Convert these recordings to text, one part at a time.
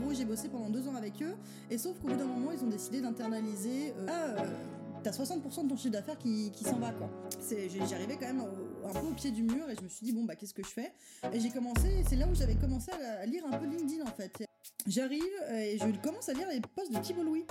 gros, j'ai bossé pendant deux ans avec eux. Et sauf qu'au bout d'un moment, ils ont décidé d'internaliser. euh, ah, t'as 60% de ton chiffre d'affaires qui, qui s'en va, quoi. J'arrivais quand même au- un peu au pied du mur et je me suis dit, bon, bah, qu'est-ce que je fais? Et j'ai commencé, c'est là où j'avais commencé à, lire un peu LinkedIn, en fait. J'arrive et je commence à lire les posts de Thibault Louis.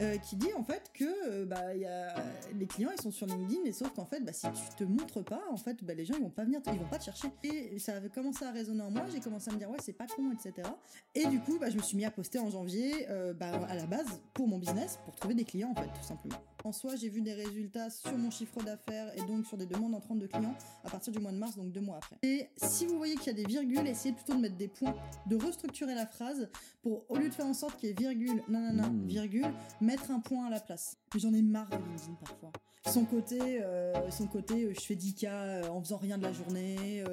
Euh, qui dit en fait que euh, bah, y a... les clients ils sont sur LinkedIn et sauf qu'en fait bah, si tu te montres pas en fait bah, les gens ils vont pas venir ils vont pas te chercher. Et ça avait commencé à résonner en moi j'ai commencé à me dire ouais c'est pas con etc et du coup bah, je me suis mis à poster en janvier euh, bah, à la base pour mon business pour trouver des clients en fait tout simplement en soi j'ai vu des résultats sur mon chiffre d'affaires et donc sur des demandes entrantes de clients à partir du mois de mars donc deux mois après et si vous voyez qu'il y a des virgules essayez plutôt de mettre des points de restructurer la phrase pour au lieu de faire en sorte qu'il y ait virgule nanana Mmh. virgule mettre un point à la place. J'en ai marre de LinkedIn parfois. Son côté, euh, son côté, euh, je fais 10 k euh, en faisant rien de la journée.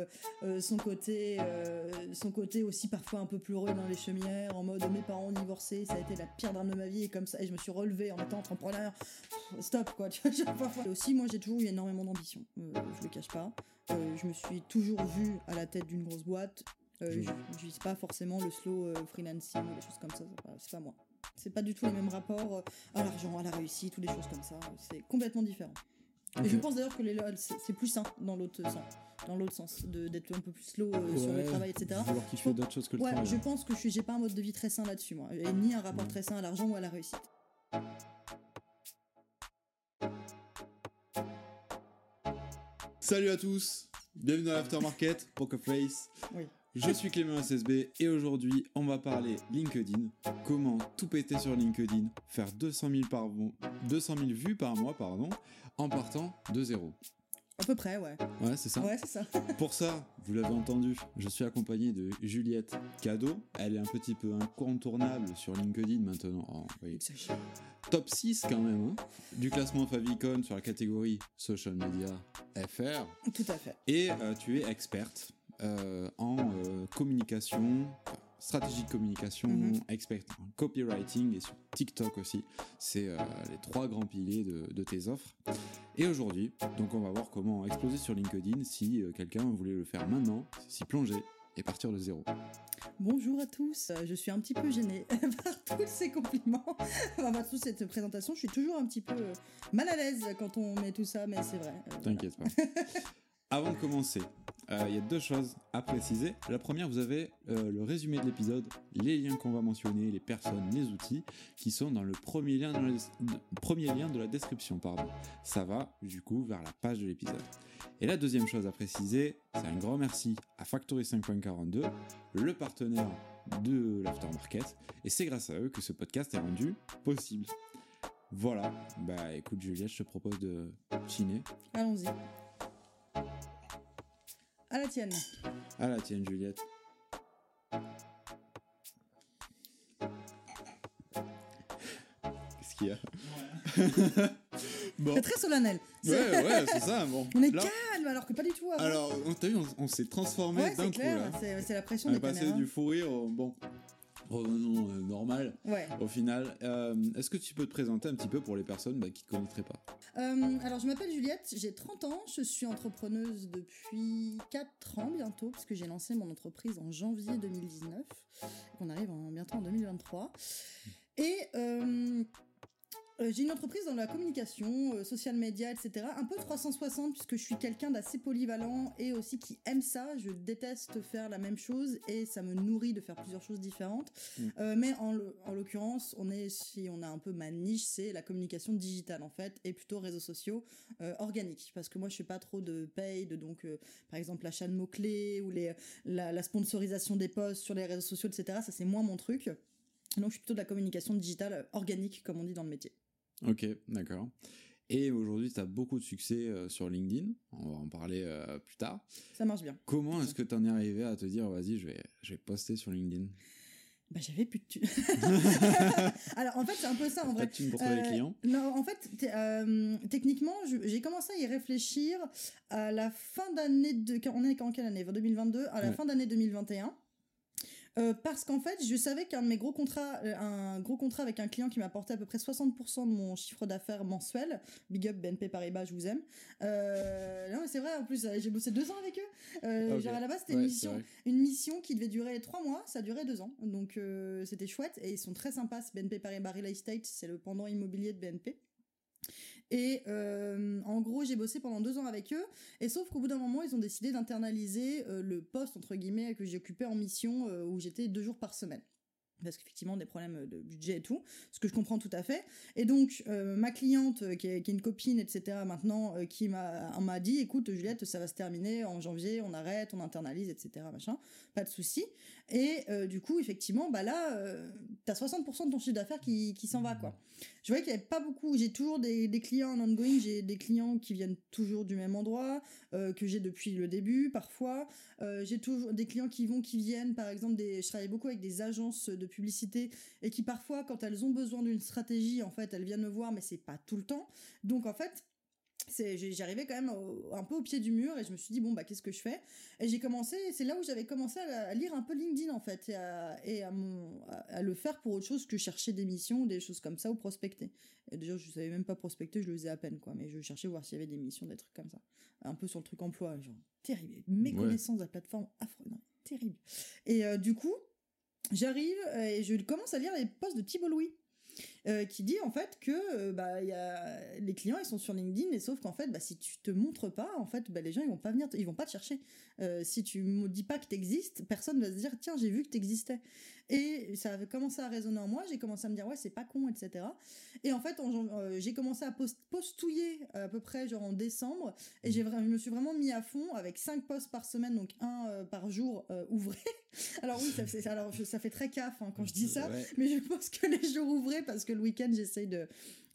euh, son côté, euh, son côté aussi parfois un peu pleureux dans les chemières, en mode mes parents ont divorcé, ça a été la pire drame de ma vie et comme ça, et je me suis relevée en étant entrepreneur. Stop quoi. Et aussi, moi j'ai toujours eu énormément d'ambition. Je le cache pas. Je me suis toujours vue à la tête d'une grosse boîte. Je- je vise pas forcément le slow freelancing ou des choses comme ça, c'est pas, c'est pas moi. C'est pas du tout les mêmes rapports euh, à l'argent, à la réussite ou des choses comme ça. C'est complètement différent. Et je pense d'ailleurs que les LOL, c'est plus sain dans l'autre sens, dans l'autre sens, de- d'être un peu plus slow euh, sur le travail, etc. Vouloir kiffer d'autres choses que le Ouais, travail. je pense que je j'ai pas un mode de vie très sain là-dessus, moi, et ni un rapport très sain à l'argent ou à la réussite. Salut à tous, bienvenue dans l'Aftermarket, Poker Face. Oui. Je suis Clément SSB et aujourd'hui on va parler LinkedIn, comment tout péter sur LinkedIn, faire 200 000, par mo- 200 000 vues par mois pardon, en partant de zéro. À peu près, ouais. Ouais, c'est ça. Ouais, c'est ça. Pour ça, vous l'avez entendu, je suis accompagné de Juliette Cadeau. Elle est un petit peu incontournable sur LinkedIn maintenant. Oh, oui. Top 6 quand même, hein, du classement Favicon sur la catégorie Social Media FR. Tout à fait. Et euh, tu es experte euh, en euh, communication, stratégie de communication, experte en copywriting et sur TikTok aussi. C'est euh, les trois grands piliers de, de tes offres. Et aujourd'hui, donc on va voir comment exploser sur LinkedIn si quelqu'un voulait le faire maintenant, s'y plonger et partir de zéro. Bonjour à tous. Je suis un petit peu gênée par tous ces compliments, enfin, par toute cette présentation. Je suis toujours un petit peu mal à l'aise quand on met tout ça, mais c'est vrai. T'inquiète pas. Avant de commencer, euh, il y a deux choses à préciser. La première, vous avez euh, le résumé de l'épisode, les liens qu'on va mentionner, les personnes, les outils, qui sont dans le premier lien, premier lien de la description. Pardon. Ça va du coup vers la page de l'épisode. Et la deuxième chose à préciser, c'est un grand merci à Factory 5.42, le partenaire de l'aftermarket, et c'est grâce à eux que ce podcast est rendu possible. Voilà, bah écoute Juliette, je te propose de chiner. Allons-y. À la tienne. Ah la tienne, Juliette. Qu'est-ce qu'il y a? Bon. C'est très solennel. Ouais, ouais, c'est ça. Bon. On est Là, calme alors que pas du tout avant. alors, on t'a vu, on, on s'est transformé ouais, d'un coup. C'est c'est la pression On est des passé caméras. du fou rire au bon. Revenons euh, normal Ouais. au final. Euh, Est-ce que tu peux te présenter un petit peu pour les personnes bah, qui ne connaîtraient pas? Euh, alors, je m'appelle Juliette, j'ai 30 ans, je suis entrepreneuse depuis 4 ans bientôt, puisque j'ai lancé mon entreprise en janvier 2019, qu'on arrive en, bientôt en 2023. Et euh, j'ai une entreprise dans la communication, euh, social media, etc. Un peu 360, puisque je suis quelqu'un d'assez polyvalent et aussi qui aime ça. Je déteste faire la même chose et ça me nourrit de faire plusieurs choses différentes. Mm. Euh, mais en, l'occurrence, on est, si on a un peu ma niche, c'est la communication digitale en fait, et plutôt réseaux sociaux organiques. Parce que moi, je fais pas trop de paid, donc euh, par exemple l'achat de mots-clés ou les, la, la sponsorisation des posts sur les réseaux sociaux, etc. Ça, c'est moins mon truc. Donc, je suis plutôt de la communication digitale organique, comme on dit dans le métier. Ok, d'accord. Et aujourd'hui, tu as beaucoup de succès euh, sur LinkedIn. On va en parler euh, plus tard. Ça marche bien. Comment est-ce que tu en es arrivé à te dire, vas-y, je vais, je vais poster sur LinkedIn? Bah, j'avais plus de thunes. Alors, en fait, c'est un peu ça en Pas vrai. de thunes pour trouver les Euh, clients? Non, en fait, euh, techniquement, j'ai commencé à y réfléchir à la fin d'année de. On est en quelle année? 2022 À la Ouais. fin d'année 2021. Euh, parce qu'en fait, je savais qu'un de mes gros contrats, euh, un gros contrat avec un client qui m'apportait à peu près 60% de mon chiffre d'affaires mensuel, big up BNP Paribas, je vous aime. Euh, non, mais c'est vrai, en plus, j'ai bossé deux ans avec eux. Euh, Ok. Genre à la base, c'était Ouais, une mission, une mission qui devait durer trois mois, ça duré deux ans. Donc euh, c'était chouette et ils sont très sympas. BNP Paribas Real Estate, c'est le pendant immobilier de BNP. Et euh, en gros, j'ai bossé pendant deux ans avec eux. Et sauf qu'au bout d'un moment, ils ont décidé d'internaliser euh, le poste, entre guillemets, que j'occupais en mission, euh, où j'étais deux jours par semaine. Parce qu'effectivement, des problèmes de budget et tout, ce que je comprends tout à fait. Et donc, ma cliente, qui est, une copine, etc., maintenant, qui m'a m'a dit, écoute, Juliette, ça va se terminer en janvier, on arrête, on internalise, etc., machin, pas de souci. Et euh, du coup, effectivement, bah là, euh, t'as 60% de ton chiffre d'affaires qui, qui s'en va, quoi. Je voyais qu'il y avait pas beaucoup. J'ai toujours des, des clients en ongoing. J'ai des clients qui viennent toujours du même endroit, euh, que j'ai depuis le début, parfois. Euh, j'ai toujours des clients qui vont, qui viennent. Par exemple, des, je travaille beaucoup avec des agences de publicité et qui parfois, quand elles ont besoin d'une stratégie, en fait, elles viennent me voir, mais c'est pas tout le temps. Donc, en fait, j'arrivais quand même au- un peu au pied du mur et je me suis dit bon bah qu'est-ce que je fais? Et j'ai commencé c'est là où j'avais commencé à, à lire un peu LinkedIn en fait et à, et à, mon, à, à le faire pour autre chose que chercher des missions ou des choses comme ça ou prospecter. Et déjà je savais même pas prospecter je le faisais à peine quoi mais je cherchais voir s'il y avait des missions des trucs comme ça. Un peu sur le truc emploi genre terrible. Méconnaissance de la plateforme affreux non, terrible. Et euh, du coup j'arrive euh, et je commence à lire les posts de Thibault Louis euh, qui dit en fait que euh, bah il y a les clients ils sont sur LinkedIn et sauf qu'en fait bah si tu te montres pas en fait bah les gens ils vont pas venir ils vont pas te chercher. Euh, si tu me dis pas que t'existes personne va se dire tiens j'ai vu que t'existais. Et ça avait commencé à résonner en moi j'ai commencé à me dire ouais c'est pas con etc et en fait euh, j'ai commencé à post- postouiller à peu près genre en décembre et j'ai vra- je me suis vraiment mis à fond avec 5 posts par semaine donc un par jour ouvré. Alors oui ça, fait- alors ça fait très caf hein, quand je dis ça Ouais. mais je pense que les jours ouvrés parce que le week-end j'essaye de,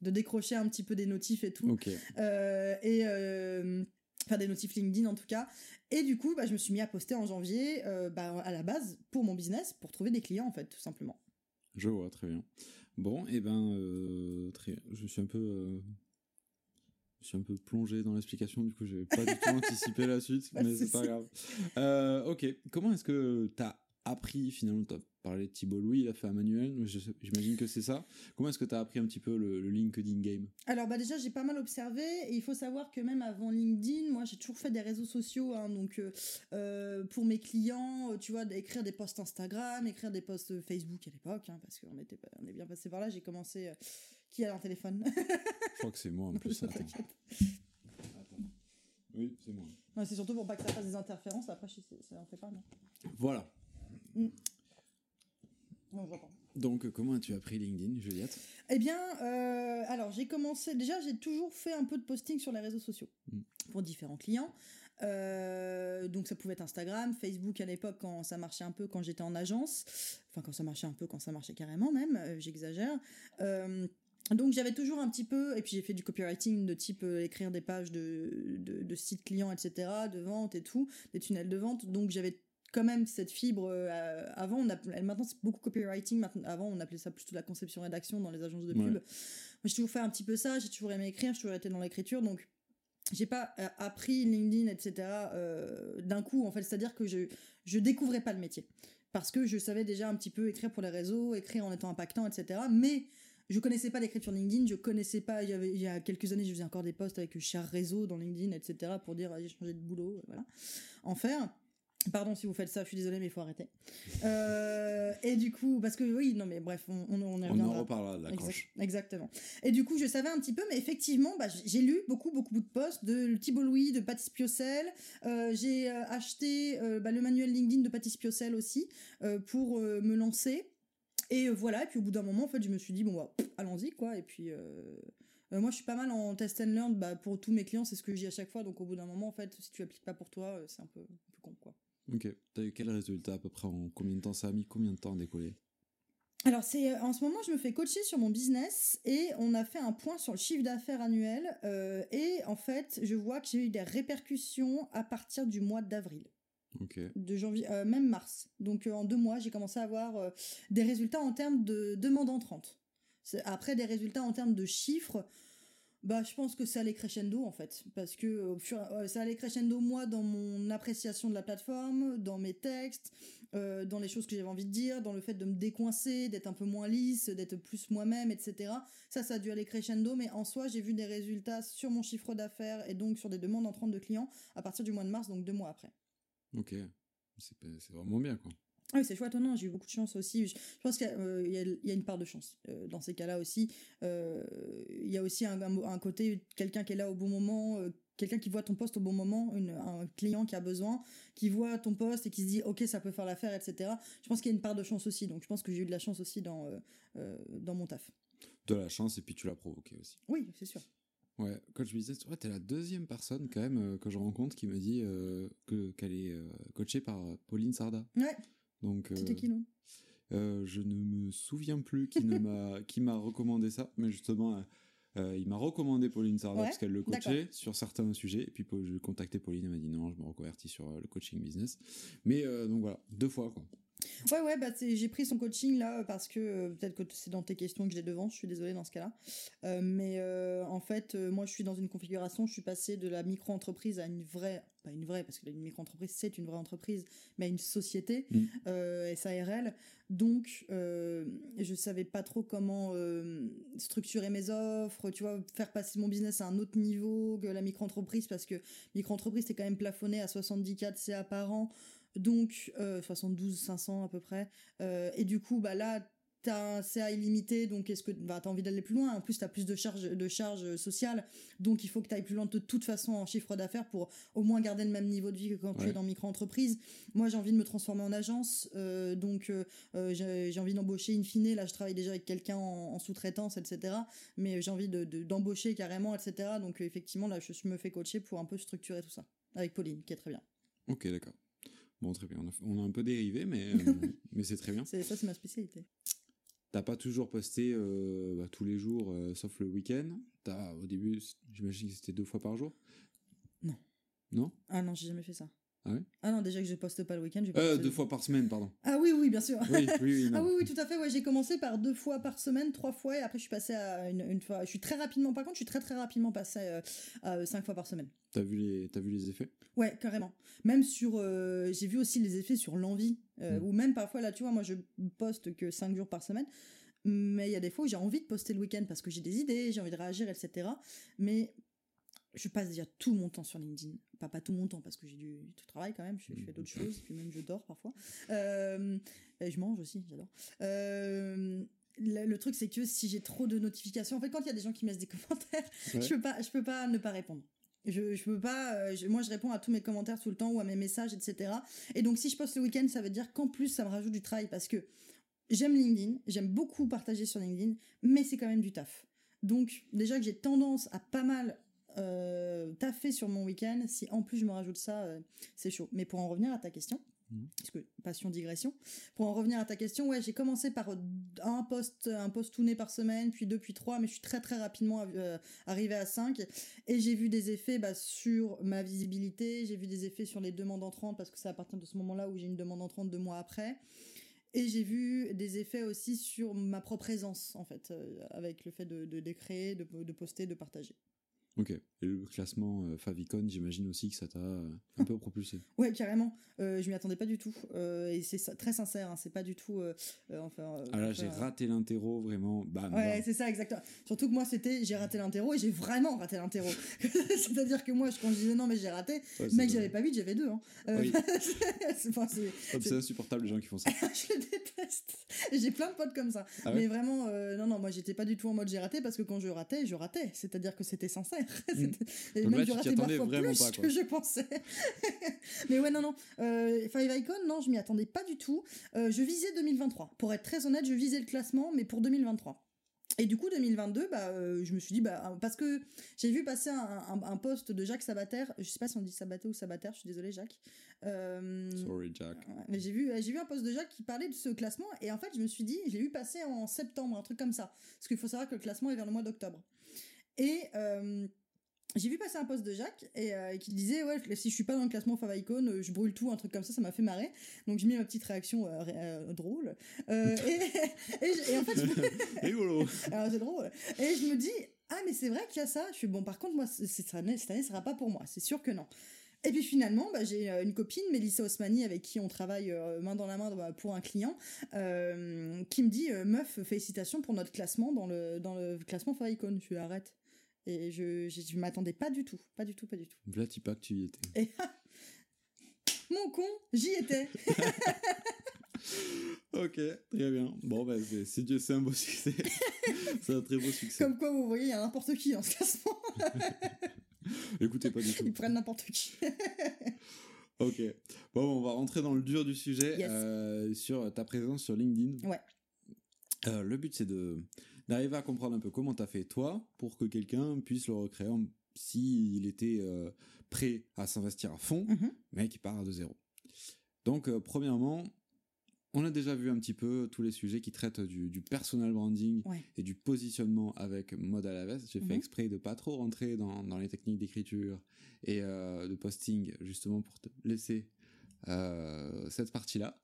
de décrocher un petit peu des notifs et tout Ok. Euh, et euh, enfin des notifs LinkedIn en tout cas et du coup bah, je me suis mis à poster en janvier euh, bah, à la base pour mon business pour trouver des clients en fait tout simplement Je vois, très bien. Bon, et ben, euh, très, je suis un peu, je suis un peu plongé dans l'explication. Du coup, j'ai pas du tout anticipé la suite, mais c'est pas grave. Euh, ok, comment est-ce que t'as appris finalement T'as parlé de Thibault Louis, il a fait un manuel. J'imagine que c'est ça. Comment est-ce que t'as appris un petit peu le, le LinkedIn game? Alors bah déjà j'ai pas mal observé et il faut savoir que même avant LinkedIn, moi j'ai toujours fait des réseaux sociaux, hein, donc euh, euh, pour mes clients, euh, tu vois, d'écrire des posts Instagram, écrire des posts Facebook à l'époque, hein, parce qu'on était on est bien passé par là. J'ai commencé. euh, qui a un téléphone? Je crois que c'est moi en plus. Attends. Oui, c'est moi. C'est surtout pour pas que ça fasse des interférences. Après, ça en fait pas, non Voilà. Non. Donc, comment as-tu appris LinkedIn, Juliette? Eh bien, euh, alors j'ai commencé. Déjà, j'ai toujours fait un peu de posting sur les réseaux sociaux Mm. pour différents clients. Euh, donc ça pouvait être Instagram, Facebook à l'époque quand ça marchait un peu quand j'étais en agence. Enfin quand ça marchait un peu, quand ça marchait carrément même. euh, J'exagère. Donc j'avais toujours un petit peu, et puis j'ai fait du copywriting de type écrire des pages de, de, de sites clients, etc., de vente et tout, des tunnels de vente. Donc j'avais quand même cette fibre. euh, avant, on appelait- maintenant c'est beaucoup copywriting. Maintenant, avant, on appelait ça plutôt la conception-rédaction dans les agences de pub. Ouais. Moi, j'ai toujours fait un petit peu ça. J'ai toujours aimé écrire. J'ai toujours été dans l'écriture. Donc j'ai pas euh, appris LinkedIn, etc. euh, d'un coup, en fait. C'est-à-dire que je je découvrais pas le métier parce que je savais déjà un petit peu écrire pour les réseaux, écrire en étant impactant, etc. Mais je connaissais pas l'écriture LinkedIn, je connaissais pas. Il y, avait, il y a quelques années, je faisais encore des posts avec cher réseau dans LinkedIn, etc. pour dire ah, j'ai changé de boulot, voilà. En faire. Pardon si vous faites ça, je suis désolée, mais il faut arrêter. Euh, et du coup, parce que oui, non, mais bref, on, on, on en reparlera de la Exact- exactement. Et du coup, je savais un petit peu, mais effectivement, bah, j'ai lu beaucoup, beaucoup de posts de Thibault Louis, de Patis Piocel. Euh, j'ai euh, acheté euh, bah, le manuel LinkedIn de Patis Piocel aussi pour me lancer. Et voilà, et puis au bout d'un moment, en fait, je me suis dit, bon, bah, allons-y, quoi. Et puis, euh, euh, moi, je suis pas mal en test and learn. Bah, pour tous mes clients, c'est ce que je dis à chaque fois. Donc, au bout d'un moment, en fait, si tu appliques pas pour toi, c'est un peu, un peu con, quoi. Ok. T'as eu quel résultat à peu près en combien de temps ça a mis Combien de temps à décoller? Alors, c'est euh, en ce moment, je me fais coacher sur mon business et on a fait un point sur le chiffre d'affaires annuel. euh, et en fait, je vois que j'ai eu des répercussions à partir du mois d'avril, de janvier, euh, même mars. Donc, euh, en deux mois, j'ai commencé à avoir des résultats en termes de demandes entrantes. C'est- Après, des résultats en termes de chiffres. Bah, je pense que c'est allé crescendo en fait, parce que au fur, euh, ça allait crescendo moi dans mon appréciation de la plateforme, dans mes textes, euh, dans les choses que j'avais envie de dire, dans le fait de me décoincer, d'être un peu moins lisse, d'être plus moi-même, etc. Ça, ça a dû aller crescendo, mais en soi, j'ai vu des résultats sur mon chiffre d'affaires et donc sur des demandes entrantes de clients à partir du mois de mars, donc deux mois après. Ok, c'est vraiment bien quoi. Ah oui, c'est chouette, non, j'ai eu beaucoup de chance aussi. Je, je pense qu'il y, a, euh, y a- il y a une part de chance euh, dans ces cas-là aussi. Euh, il y a aussi un, un- un côté, quelqu'un qui est là au bon moment, quelqu'un qui voit ton poste au bon moment, une- un client qui a besoin, qui voit ton poste et qui se dit, ok, ça peut faire l'affaire, etc. Je pense qu'il y a une part de chance aussi, donc je pense que j'ai eu de la chance aussi dans, dans mon taf. De la chance et puis tu l'as provoqué aussi. Oui, c'est sûr. Ouais, coach business, ouais, t'es la deuxième personne quand même que je rencontre qui me dit que qu'elle est coachée par Pauline Sarda. Ouais, Donc euh, c'était qui, non? euh, je ne me souviens plus qui ne m'a qui m'a recommandé ça, mais justement euh, euh, il m'a recommandé Pauline Sarda Ouais, parce qu'elle le coachait sur certains sujets et puis je contactais Pauline elle m'a dit non je me reconvertis sur euh, le coaching business. Mais euh, donc voilà deux fois quoi. Ouais, ouais, bah, c'est- j'ai pris son coaching là parce que euh, peut-être que c'est dans tes questions que j'ai devant, je suis désolée dans ce cas-là. Euh, mais euh, en fait, euh, moi je suis dans une configuration, je suis passée de la micro-entreprise à une vraie, pas une vraie, parce que une micro-entreprise c'est une vraie entreprise, mais une société, Mm. euh, SARL. Donc euh, je savais pas trop comment euh, structurer mes offres, tu vois, faire passer mon business à un autre niveau que la micro-entreprise parce que micro-entreprise c'est quand même plafonné à 70 4 CA par an donc euh, 72 500 à peu près Euh, et du coup bah là t'as un CA illimité donc est-ce que bah, t'as envie d'aller plus loin? En plus t'as plus de charges de charges sociales donc il faut que t'ailles plus loin de toute façon en chiffre d'affaires pour au moins garder le même niveau de vie que quand tu Ouais. es dans micro-entreprise. Moi j'ai envie de me transformer en agence euh, donc euh, euh, j'ai envie d'embaucher in fine. Là je travaille déjà avec quelqu'un en, en sous-traitance etc mais j'ai envie de de- d'embaucher carrément etc donc euh, effectivement là je me fais coacher pour un peu structurer tout ça avec Pauline qui est très bien. Ok d'accord. Bon très bien. On a, on a un peu dérivé mais euh, mais c'est très bien. Ça c'est ma spécialité t'as pas toujours posté euh, bah, tous les jours euh, sauf le week-end t'as au début j'imagine que c'était deux fois par jour? Non. non? Ah non, j'ai jamais fait ça. Ah ouais Ah non, déjà que je poste pas le week-end, euh, deux fois par semaine pardon Ah oui, oui, bien sûr. oui oui, oui. Ah oui, oui, tout à fait. Ouais, j'ai commencé par deux fois par semaine, trois fois, et après je suis passé à une, une fois. Je suis très rapidement. Par contre, je suis très très rapidement passé euh, à cinq fois par semaine. t'as vu les vu les effets? Ouais, carrément. Même sur, euh, j'ai vu aussi les effets sur l'envie, euh, Mm. ou même parfois là, tu vois, moi je poste que cinq jours par semaine, mais il y a des fois où j'ai envie de poster le week-end parce que j'ai des idées, j'ai envie de réagir, etc. Mais je passe déjà tout mon temps sur LinkedIn. Pas, pas tout mon temps parce que j'ai du, du travail quand même, je, fais- je fais d'autres choses, puis même je dors parfois. Euh, et je mange aussi, j'adore. Euh, le, le truc, c'est que si j'ai trop de notifications, en fait, quand il y a des gens qui me laissent des commentaires, Ouais. je peux pas, je peux pas ne pas répondre. Je, je peux pas, euh, je- moi je réponds à tous mes commentaires tout le temps ou à mes messages, etc. Et donc si je poste le week-end, ça veut dire qu'en plus ça me rajoute du travail parce que j'aime LinkedIn, j'aime beaucoup partager sur LinkedIn, mais c'est quand même du taf. Donc déjà que j'ai tendance à pas mal euh, taffer sur mon week-end, si en plus je me rajoute ça, euh, c'est chaud. Mais pour en revenir à ta question, Mhm. parce que passion digression, pour en revenir à ta question, ouais, j'ai commencé par un post, un post tout né par semaine, puis deux, puis trois, mais je suis très très rapidement euh, arrivé à 5 et j'ai vu des effets bah, sur ma visibilité, j'ai vu des effets sur les demandes entrantes parce que c'est à partir de ce moment-là où j'ai une demande entrante deux mois après. Et j'ai vu des effets aussi sur ma propre présence, en fait, euh, avec le fait de, de, de créer, de, de poster, de partager. Ok. Et le classement euh, Favicon, j'imagine aussi que ça t'a euh, un peu propulsé. Ouais, carrément. Euh, je m'y attendais pas du tout. Euh, et c'est très sincère, hein, c'est pas du tout. enfin, Ah là, j'ai raté l'interro, vraiment. Bam, Ouais, c'est ça, exactement. Surtout que moi, c'était j'ai raté l'interro et j'ai vraiment raté l'interro. C'est-à-dire que moi, je- quand je disais non, mais j'ai raté, Ouais, mec, j'avais pas 8, j'avais 2. Hein. Oui. c'est insupportable les gens qui font ça. je le déteste. J'ai plein de potes comme ça. Ah ouais mais vraiment, non, non, moi, j'étais pas du tout en mode j'ai raté parce que quand je ratais, je ratais. C'est-à-dire que c'était sincère. Et. Donc même là, je tu attendais vraiment plus pas, que je pensais. mais ouais, non, non. Euh, Five Icon, non, je m'y attendais pas du tout. Euh, je visais 2023. Pour être très honnête, je visais le classement, mais pour 2023. Et du coup, 2022, bah, euh, je me suis dit, bah, parce que j'ai vu passer un, un, un post de Jacques Sabater, je sais pas si on dit Sabater ou Sabater, je suis désolée, Jacques. Euh, Sorry, Jack. Mais j'ai vu, j'ai vu un post de Jacques qui parlait de ce classement et en fait je me suis dit, je l'ai vu passer en septembre, un truc comme ça. Parce qu'il faut savoir que le classement est vers le mois d'octobre. Et j'ai vu passer un post de Jacques et euh, qui disait ouais si je suis pas dans le classement Favicon euh, je brûle tout un truc comme ça ça m'a fait marrer donc j'ai mis ma petite réaction euh, drôle et, et, je- et en fait Rigolo. c'est drôle et je me dis ah mais c'est vrai qu'il y a ça je suis bon par contre moi cette année cette année sera pas pour moi c'est sûr que non et puis finalement, bah, j'ai une copine, Mélissa Osmani, avec qui on travaille euh, main dans la main bah, pour un client, euh, qui me dit euh, Meuf, félicitations pour notre classement dans le, dans le classement Favicon. Je lui arrête. Et je, je, je m'attendais pas du tout. Pas du tout, pas du tout. Vlati pas que tu y étais. Et mon con, j'y étais. Ok, très bien. Bon, bah, c'est- un beau succès. c'est un très beau succès. Comme quoi, vous voyez, il y a n'importe qui dans ce classement. Écoutez pas du tout. Ils prennent n'importe qui. Ok. Bon, on va rentrer dans le dur du sujet Yes. euh, sur ta présence sur LinkedIn. Ouais. Euh, le but, c'est de d'arriver à comprendre un peu comment t'as fait toi pour que quelqu'un puisse le recréer en- s'il était euh, prêt à s'investir à fond, Mhm. mais qui part de zéro. Donc, euh, premièrement, on a déjà vu un petit peu tous les sujets qui traitent du, du personal branding Ouais. et du positionnement avec mode à la veste. J'ai fait Mhm. exprès de pas trop rentrer dans, dans les techniques d'écriture et euh, de posting, justement pour te laisser euh, cette partie-là.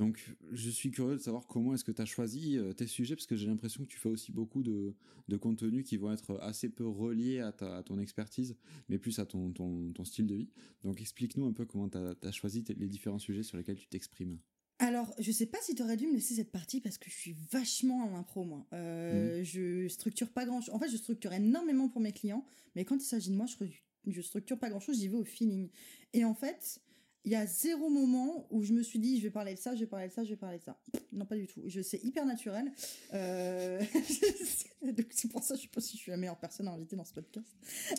Donc, je suis curieux de savoir comment est-ce que tu as choisi euh, tes sujets, parce que j'ai l'impression que tu fais aussi beaucoup de, de contenus qui vont être assez peu reliés à, ta- à ton expertise, mais plus à ton, ton, ton style de vie. Donc, explique-nous un peu comment tu as, choisi les différents sujets sur lesquels tu t'exprimes. Alors, je sais pas si t'aurais dû me laisser cette partie parce que je suis vachement en impro, moi. Euh, Je structure pas grand chose. En fait, je structure énormément pour mes clients, mais quand il s'agit de moi, je, je structure pas grand chose, j'y vais au feeling. Et en fait, il y a zéro moment où je me suis dit, je vais parler de ça, je vais parler de ça, je vais parler de ça. Non, pas du tout. Je c'est hyper naturel. Euh, donc c'est pour ça, je sais pas si je suis la meilleure personne à inviter dans ce podcast.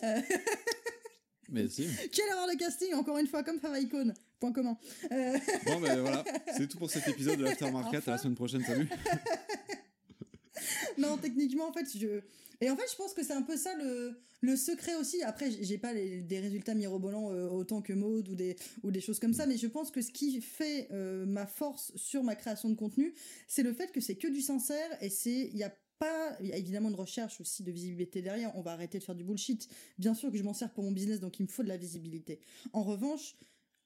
Euh, Mais si. Quelle erreur de casting, encore une fois, comme Favaicon. Point commun. Euh, Bon, ben voilà, c'est tout pour cet épisode de l'Aftermarket. À la semaine prochaine, salut. Non, techniquement, en fait, je. Et en fait, je pense que c'est un peu ça le, le secret aussi. Après, j'ai- pas des résultats mirobolants euh, autant que Maud ou des, ou des choses comme ça, mais je pense que ce qui fait euh, ma force sur ma création de contenu, c'est le fait que c'est que du sincère et c'est. Il y a pas. Il y a évidemment une recherche aussi de visibilité derrière. On va arrêter de faire du bullshit. Bien sûr que je m'en sers pour mon business, donc il me faut de la visibilité. En revanche,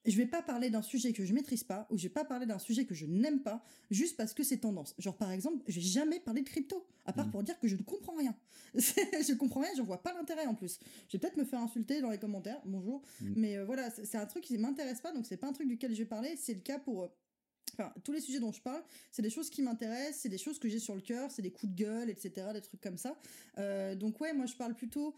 je vais pas parler d'un sujet que je maîtrise pas ou je vais pas parler d'un sujet que je n'aime pas juste parce que c'est tendance. Genre par exemple, je vais jamais parler de crypto à part Mhm. pour dire que je ne comprends rien. je comprends rien, j'en vois pas l'intérêt en plus. Je vais peut-être me faire insulter dans les commentaires, bonjour, Mhm. mais euh, voilà, c'est c'est un truc qui m'intéresse pas donc c'est pas un truc duquel je vais parler, c'est le cas pour euh, Enfin, tous les sujets dont je parle, c'est des choses qui m'intéressent, c'est des choses que j'ai sur le cœur, c'est des coups de gueule, etc., des trucs comme ça. Euh, donc ouais, moi je parle plutôt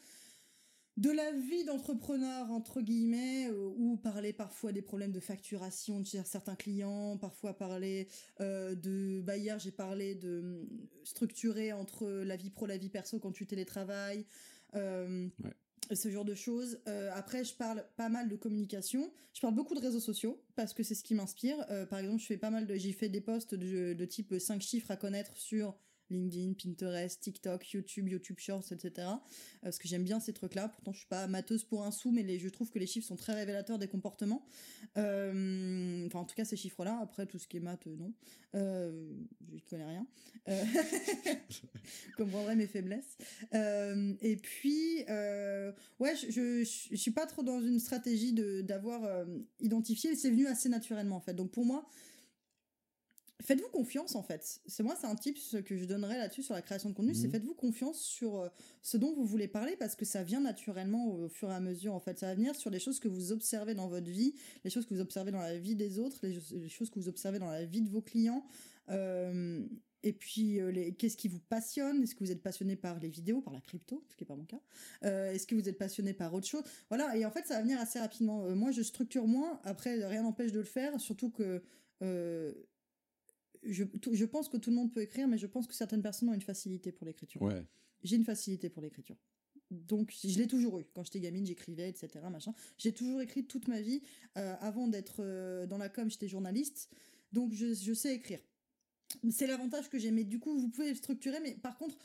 de la vie d'entrepreneur entre guillemets euh, ou parler parfois des problèmes de facturation de certains clients parfois parler euh, de bah hier j'ai parlé de hum, structurer entre la vie pro la vie perso quand tu télétravailles euh, Ouais. ce genre de choses. Euh, après je parle pas mal de communication. Je parle beaucoup de réseaux sociaux parce que c'est ce qui m'inspire. Euh, par exemple je fais pas mal de j'ai fait des posts de, de type 5 chiffres à connaître sur LinkedIn, Pinterest, TikTok, YouTube, YouTube Shorts, etc. Euh, parce que j'aime bien ces trucs-là. Pourtant, je suis pas amateuse pour un sou, mais je trouve que les chiffres sont très révélateurs des comportements. Euh, enfin, en tout cas, ces chiffres-là. Après, tout ce qui est maths, euh, non. Je n'y connais rien. Euh, comprendrai mes faiblesses. Et puis, ouais, je, je, suis pas trop dans une stratégie d'avoir euh, identifié. C'est venu assez naturellement, en fait. Donc, pour moi, Faites-vous confiance en fait. C'est moi, c'est un tips que je donnerais là-dessus sur la création de contenu, c'est Mhm. faites-vous confiance sur euh, ce dont vous voulez parler parce que ça vient naturellement au fur et à mesure. En fait, ça va venir sur les choses que vous observez dans votre vie, les choses que vous observez dans la vie des autres, les, les choses que vous observez dans la vie de vos clients. Euh, et puis, euh, qu'est-ce qui vous passionne? Est-ce que vous êtes passionné par les vidéos, par la crypto, ce qui n'est pas mon cas? Euh, Est-ce que vous êtes passionné par autre chose? Voilà, et en fait, ça va venir assez rapidement. Euh, moi, je structure moins. Après, rien n'empêche de le faire, surtout que je, tout- je pense que tout le monde peut écrire, mais je pense que certaines personnes ont une facilité pour l'écriture. Ouais. J'ai une facilité pour l'écriture. Donc, je l'ai toujours eu. Quand j'étais gamine, j'écrivais, etc. Machin. J'ai toujours écrit toute ma vie. Euh, avant d'être euh, dans la com, j'étais journaliste. Donc, je, je sais écrire. C'est l'avantage que j'ai. Mais du coup, vous pouvez structurer. Mais par contre,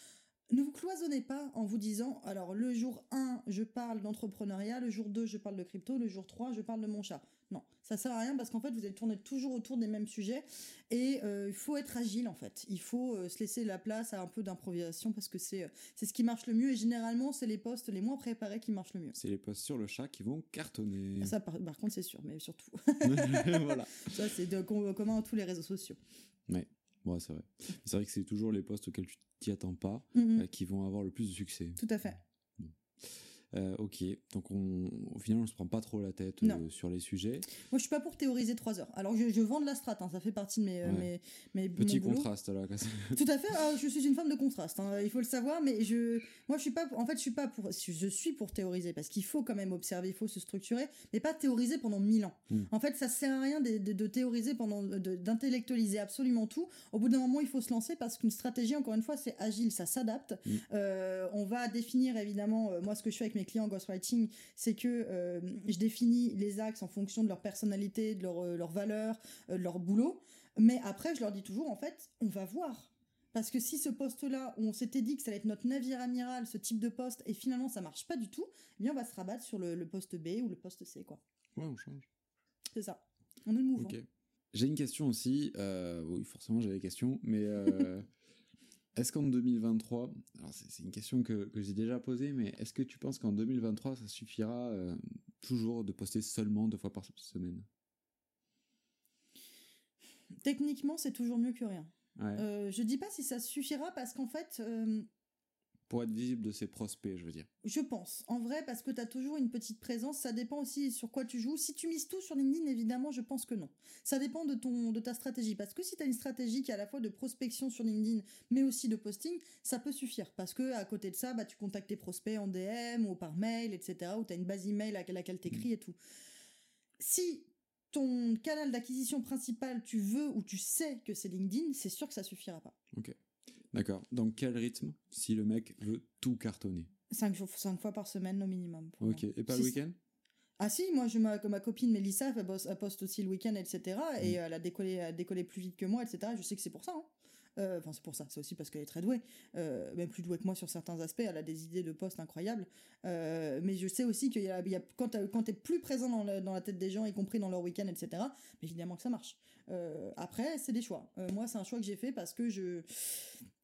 ne vous cloisonnez pas en vous disant alors le jour 1 je parle d'entrepreneuriat, le jour 2 je parle de crypto, le jour 3 je parle de mon chat. Non, ça sert à rien parce qu'en fait vous allez tourner toujours autour des mêmes sujets et euh, il faut être agile en fait. Il faut euh, se laisser la place à un peu d'improvisation parce que c'est euh, c'est ce qui marche le mieux et généralement c'est les postes les moins préparés qui marchent le mieux. C'est les posts sur le chat qui vont cartonner. Ça par, par contre c'est sûr, mais surtout voilà. ça c'est commun à tous les réseaux sociaux. Ouais, ouais c'est vrai. C'est vrai que c'est toujours les posts auxquels tu t'y attends pas Mhm, euh, qui vont avoir le plus de succès. Tout à fait. Euh, ok, donc on, au final on se prend pas trop la tête euh, sur les sujets. Moi, je suis pas pour théoriser trois heures. Alors, je, je vends de la strat, hein, ça fait partie de mes, euh, Ouais. mes, mes Petit mon boulot. contraste là. Tout à fait. ah, je suis une femme de contraste. hein, il faut le savoir, mais je, moi, je suis pas. En fait, je suis pas pour. Je suis pour théoriser parce qu'il faut quand même observer, il faut se structurer, mais pas théoriser pendant mille ans. Mm. En fait, ça sert à rien de, de- de théoriser pendant, d'intellectualiser absolument tout. Au bout d'un moment, il faut se lancer parce qu'une stratégie, encore une fois, c'est agile, ça s'adapte. Mm. Euh, on va définir évidemment. moi, ce que je fais avec mes clients en ghostwriting, c'est que euh, je définis les axes en fonction de leur personnalité, de leur, euh, leur valeur, euh, de leur boulot. Mais après, je leur dis toujours, en fait, on va voir. Parce que si ce poste-là, où on s'était dit que ça allait être notre navire amiral, ce type de poste, et finalement ça marche pas du tout, eh bien on va se rabattre sur le, le poste B ou le poste C, quoi. Ouais, on change. C'est ça. On est mouvant. Ok. J'ai une question aussi. euh, oui, forcément, j'avais des questions, mais euh, est-ce qu'en 2023, alors c'est une question que, que j'ai déjà posée, mais est-ce que tu penses qu'en 2023, ça suffira euh, toujours de poster seulement deux fois par semaine? Techniquement, c'est toujours mieux que rien. Ouais. Euh, je dis pas si ça suffira parce qu'en fait, euh, Pour être visible de ses prospects, je veux dire. Je pense, en vrai, parce que tu as toujours une petite présence, ça dépend aussi sur quoi tu joues. Si tu mises tout sur LinkedIn, évidemment, je pense que non. Ça dépend de, ton, de ta stratégie, parce que si tu as une stratégie qui est à la fois de prospection sur LinkedIn, mais aussi de posting, ça peut suffire, parce que à côté de ça, bah, tu contactes tes prospects en DM ou par mail, etc., ou tu as une base email à laquelle t'écris et tout. Si ton canal d'acquisition principal, tu veux ou tu sais que c'est LinkedIn, c'est sûr que ça suffira pas. D'accord. Dans quel rythme si le mec veut tout cartonner? Cinq, jours, cinq fois par semaine au minimum. moi. Ok. Et pas Si le week-end? Ah si, moi, je, ma, ma copine Mélissa, elle, bosse- elle poste aussi le week-end, etc. Mm. Et elle a décollé, elle a décollé plus vite que moi, etc. Je sais que c'est pour ça. hein. Euh, Enfin, c'est pour ça. C'est aussi parce qu'elle est très douée. Euh, même plus douée que moi sur certains aspects. Elle a des idées de poste incroyables. Euh, mais je sais aussi qu'il y a, il y a- quand quand t'es plus présent dans, le- dans la tête des gens, y compris dans leur week-end, etc. Mais évidemment que ça marche. Euh, après, c'est des choix. Euh, moi, c'est un choix que j'ai fait parce que je,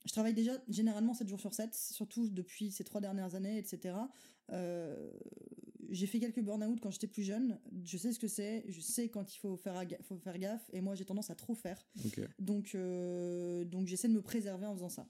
je travaille déjà généralement 7 jours sur 7, surtout depuis ces trois dernières années, etc. Euh, j'ai fait quelques burn-out quand j'étais plus jeune. Je sais ce que c'est. Je sais quand il faut faire, faut faire gaffe. Et moi, j'ai tendance à trop faire. Donc, euh, donc j'essaie de me préserver en faisant ça.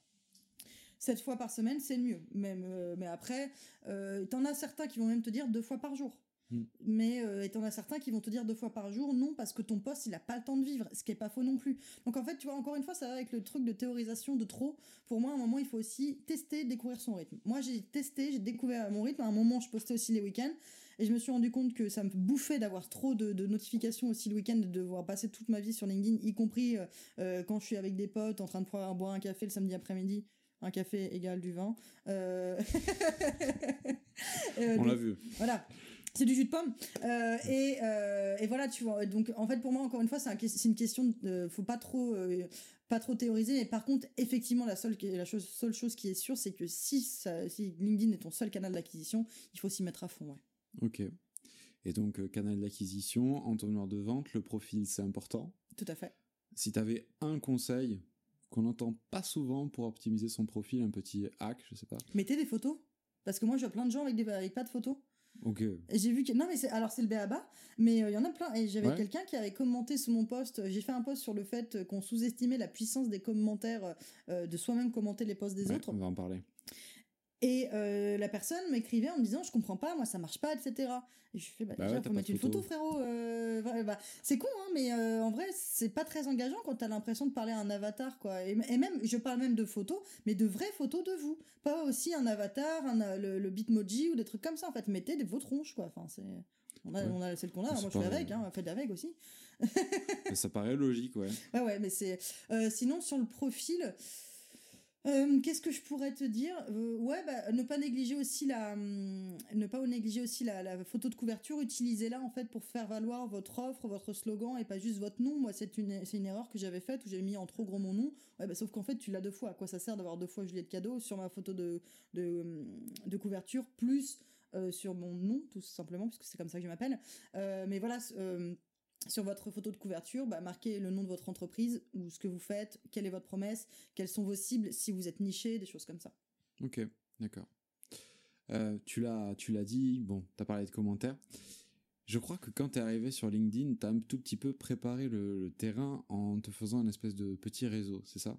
Sept fois par semaine, c'est le mieux. Même, euh, mais après, euh, t'en as certains qui vont même te dire deux fois par jour. Mm. Mais euh, et t'en as certains qui vont te dire deux fois par jour, non, parce que ton poste, il a pas le temps de vivre, ce qui est pas faux non plus. Donc en fait, tu vois, encore une fois, ça va avec le truc de théorisation de trop. Pour moi, à un moment, il faut aussi tester, découvrir son rythme. Moi, j'ai testé, j'ai découvert mon rythme. À un moment, je postais aussi les week-ends. Et je me suis rendu compte que ça me bouffait d'avoir trop de, de notifications aussi le week-end, de devoir passer toute ma vie sur LinkedIn, y compris euh, euh, quand je suis avec des potes en train de pouvoir boire un café le samedi après-midi. Un café égale du vin. Euh... euh, On l'a vu. voilà. C'est du jus de pomme. Euh, et, euh, et voilà, tu vois. Donc, en fait, pour moi, encore une fois, c'est un- c'est une question de. Faut pas trop. euh, pas trop théoriser, mais par contre, effectivement, la seule, la chose, seule chose qui est sûre, c'est que si, ça- si LinkedIn est ton seul canal d'acquisition, il faut s'y mettre à fond. Ouais. Ok. Et donc, canal d'acquisition, entonnoir de vente, le profil, c'est important. Tout à fait. Si tu avais un conseil qu'on n'entend pas souvent pour optimiser son profil, un petit hack, je sais pas. Mettez des photos. Parce que moi, je vois plein de gens avec, des, avec pas de photos. Ok. J'ai vu que non mais c'est alors c'est le BABA mais euh, il y en a plein et j'avais Ouais. quelqu'un qui avait commenté sous mon post j'ai fait un post sur le fait euh, qu'on sous-estimait la puissance des commentaires euh, de soi-même commenter les posts des Ouais, autres On va en parler. Et euh, la personne m'écrivait en me disant je comprends pas moi ça marche pas etc et je fais bah, Bah déjà ouais, faut mettre une photo frérot euh, bah, c'est con hein mais euh, en vrai c'est pas très engageant quand t'as l'impression de parler à un avatar quoi et, et même je parle même de photos mais de vraies photos de vous pas aussi un avatar un, le, le bitmoji ou des trucs comme ça en fait mettez des, vos tronches quoi enfin c'est on a, Ouais. on a celle qu'on a, C'est moi je fais avec, hein, faites avec aussi. Ça paraît logique, ouais. Ouais, ouais, mais c'est. sinon, sur le profil, Qu'est-ce que je pourrais te dire? Euh, Ouais, bah, ne pas négliger aussi la, ne pas négliger aussi la, la photo de couverture. Utilisez-la en fait pour faire valoir votre offre, votre slogan et pas juste votre nom. Moi, c'est une, c'est une erreur que j'avais faite où j'ai mis en trop gros mon nom. Ouais, bah, sauf qu'en fait, tu l'as deux fois. À quoi ça sert d'avoir deux fois Juliette Cadeau sur ma photo de, de, de couverture plus euh, sur mon nom, tout simplement, puisque c'est comme ça que je m'appelle. Euh, mais voilà. Sur votre photo de couverture, bah, marquez le nom de votre entreprise ou ce que vous faites, quelle est votre promesse, quelles sont vos cibles, si vous êtes niché, des choses comme ça. Ok, d'accord. Euh, tu l'as, tu l'as dit. Bon, t'as parlé de commentaires. Je crois que quand t'es arrivé sur LinkedIn, t'as un tout petit peu préparé le, le terrain en te faisant un espèce de petit réseau, c'est ça?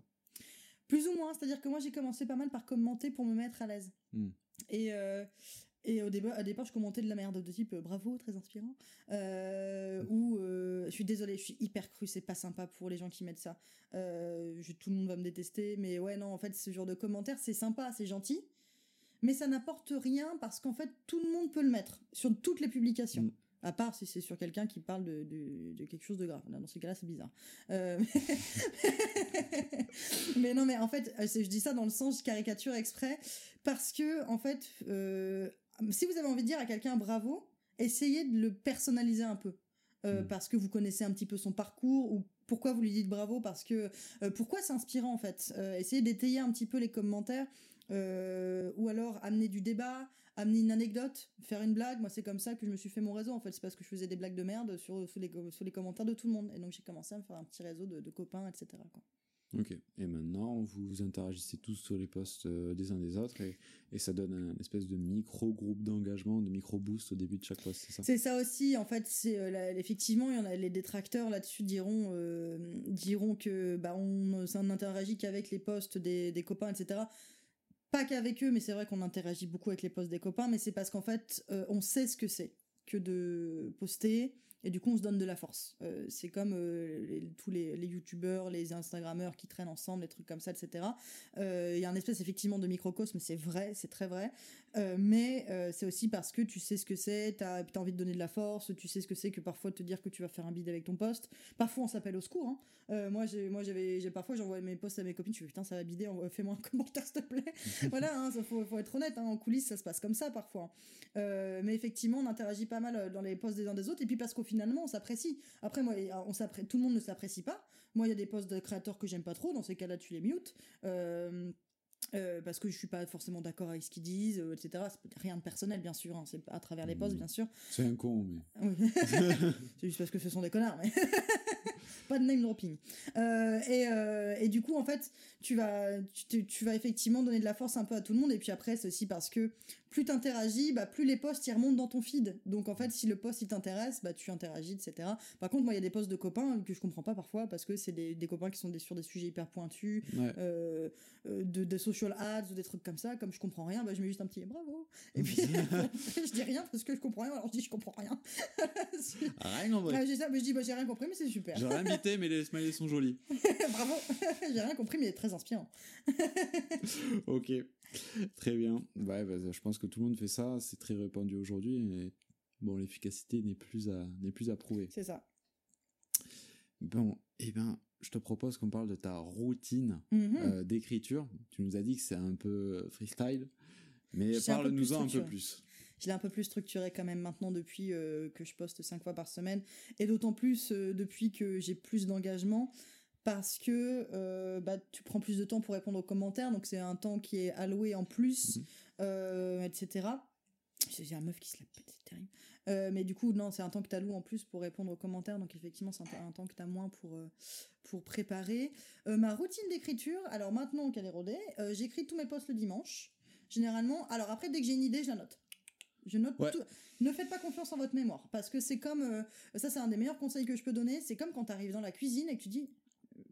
Plus ou moins, c'est-à-dire que moi j'ai commencé pas mal par commenter pour me mettre à l'aise. Hmm. Et, euh, et au, début, au départ, je commentais de la merde de type euh, bravo, très inspirant. Euh, ou euh, je suis désolée, je suis hyper cru, c'est pas sympa pour les gens qui mettent ça. Euh, je- tout le monde va me détester, mais ouais, non, en fait, ce genre de commentaires, c'est sympa, c'est gentil. Mais ça n'apporte rien parce qu'en fait, tout le monde peut le mettre sur toutes les publications. Mm. À part si c'est sur quelqu'un qui parle de, de- de quelque chose de grave. Là, dans ces cas-là, c'est bizarre. Euh, mais non, mais en fait, je dis ça dans le sens caricature exprès parce que, en fait, euh, si vous avez envie de dire à quelqu'un bravo, essayez de le personnaliser un peu. Euh, Mm. Parce que vous connaissez un petit peu son parcours ou pourquoi vous lui dites bravo parce que euh, pourquoi c'est inspirant en fait? Euh, essayez d'étayer un petit peu les commentaires euh, ou alors amener du débat amener une anecdote faire une blague moi c'est comme ça que je me suis fait mon réseau en fait c'est parce que je faisais des blagues de merde sur, sur, les, sur les commentaires de tout le monde et donc j'ai commencé à me faire un petit réseau de, de copains etc quoi. Ok. Et maintenant, vous interagissez tous sur les posts euh, des uns des autres et, ça donne un espèce de micro-groupe d'engagement, de micro-boost au début de chaque post, c'est ça? C'est ça aussi, en fait, euh, effectivement, il y en a les détracteurs là-dessus diront euh, diront que bah on, ça n'interagit qu'avec les posts des, des copains, etc. Pas qu'avec eux, mais c'est vrai qu'on interagit beaucoup avec les posts des copains, mais c'est parce qu'en fait, euh, on sait ce que c'est que de poster. Et du coup, on se donne de la force. Euh, c'est comme euh, tous les, les youtubeurs, les instagrammeurs qui traînent ensemble, des trucs comme ça, etc. Euh, Il y a un espèce effectivement de microcosme, c'est vrai, c'est très vrai. Euh, mais euh, c'est aussi parce que tu sais ce que c'est, t'as as envie de donner de la force, tu sais ce que c'est que parfois te dire que tu vas faire un bide avec ton poste. Parfois on s'appelle au secours. Hein. Euh, moi j'ai moi j'avais parfois j'envoie mes posts à mes copines, je fais putain ça va bider, fais-moi un commentaire s'il te plaît. voilà, hein, ça, faut, faut être honnête, hein, en coulisses ça se passe comme ça parfois. Euh, mais effectivement on interagit pas mal dans les posts des uns des autres et puis parce qu'au finalement on s'apprécie. Après moi on s'appré- tout le monde ne s'apprécie pas. Moi il y a des posts de créateurs que j'aime pas trop, dans ces cas-là tu les mutes. Euh, euh, parce que je suis pas forcément d'accord avec ce qu'ils disent, euh, etc. Rien de personnel, bien sûr. hein, c'est à travers les posts, Mhm. bien sûr. C'est un con, mais. C'est juste parce que ce sont des connards, mais pas de name dropping. Euh, et, euh, et du coup, en fait, tu vas, tu, tu vas effectivement donner de la force un peu à tout le monde. Et puis après, c'est aussi parce que plus t'interagis, bah, plus les posts ils remontent dans ton feed. Donc en fait, si le post il t'intéresse, bah, tu interagis, etc. Par contre, moi, il y a des posts de copains que je comprends pas parfois parce que c'est des, des copains qui sont des, sur des sujets hyper pointus Ouais. euh, euh, de, de social ads ou des trucs comme ça, comme je comprends rien, bah, je mets juste un petit bravo. Et puis je dis rien parce que je comprends rien, alors je dis je comprends rien. Rien en vrai. J'ai ça, mais je dis bah, j'ai rien compris, mais c'est super. J'ai rien invité, mais les smileys sont jolis. bravo, j'ai rien compris, mais il est très inspirant. ok. Très bien. Ouais, bah, je pense que tout le monde fait ça. C'est très répandu aujourd'hui. Et bon, l'efficacité n'est plus à n'est plus à prouver. C'est ça. Bon, eh ben, je te propose qu'on parle de ta routine Mhm. euh, d'écriture. Tu nous as dit que c'est un peu freestyle, mais parle-nous-en un peu plus. Je l'ai un peu plus structuré quand même maintenant depuis euh, que je poste cinq fois par semaine et d'autant plus euh, depuis que j'ai plus d'engagement parce que euh, bah, tu prends plus de temps pour répondre aux commentaires donc c'est un temps qui est alloué en plus Mhm. euh, etc. J'ai un meuf qui se la pète, c'est terrible. Euh, mais du coup, non, c'est un temps que tu alloues en plus pour répondre aux commentaires. Donc, effectivement, c'est un, un temps que tu as moins pour, euh, pour préparer. Ma routine d'écriture, alors maintenant qu'elle est rodée, j'écris tous mes posts le dimanche. Généralement, alors après, dès que j'ai une idée, je la note. Je note Ouais. tout. Ne faites pas confiance en votre mémoire. Parce que c'est comme. euh, ça, c'est un des meilleurs conseils que je peux donner. C'est comme quand tu arrives dans la cuisine et que tu dis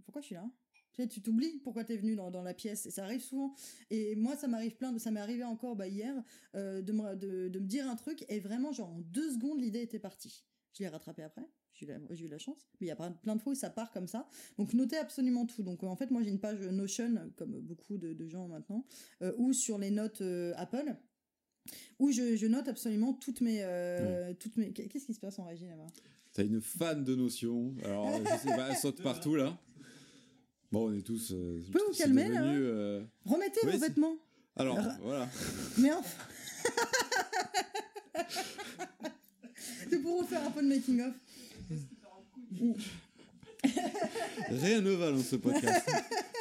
Pourquoi je suis là? Tu sais, tu t'oublies pourquoi t'es venu dans, dans la pièce et ça arrive souvent. Et moi ça m'arrive plein de ça m'est arrivé encore bah, hier euh, de, me, de, de me dire un truc et vraiment genre en deux secondes l'idée était partie. Je l'ai rattrapé après j'ai eu, la- j'ai eu la chance. Mais il y a plein de fois où ça part comme ça. Donc notez absolument tout. Donc euh, en fait moi j'ai une page Notion comme beaucoup de, de gens maintenant euh, ou sur les notes euh, Apple où je, je note absolument toutes mes euh, toutes mes qu'est-ce qui se passe en régie là-bas? T'as une fan de notions. Alors, je sais pas, elle saute partout là. Bon, on est tous. euh, peux vous calmer, là, devenu, hein euh, Remettez Oui, vos vêtements. Alors, voilà. Mais enfin. C'est pour vous faire un peu de making of. Rien ne va dans ce podcast.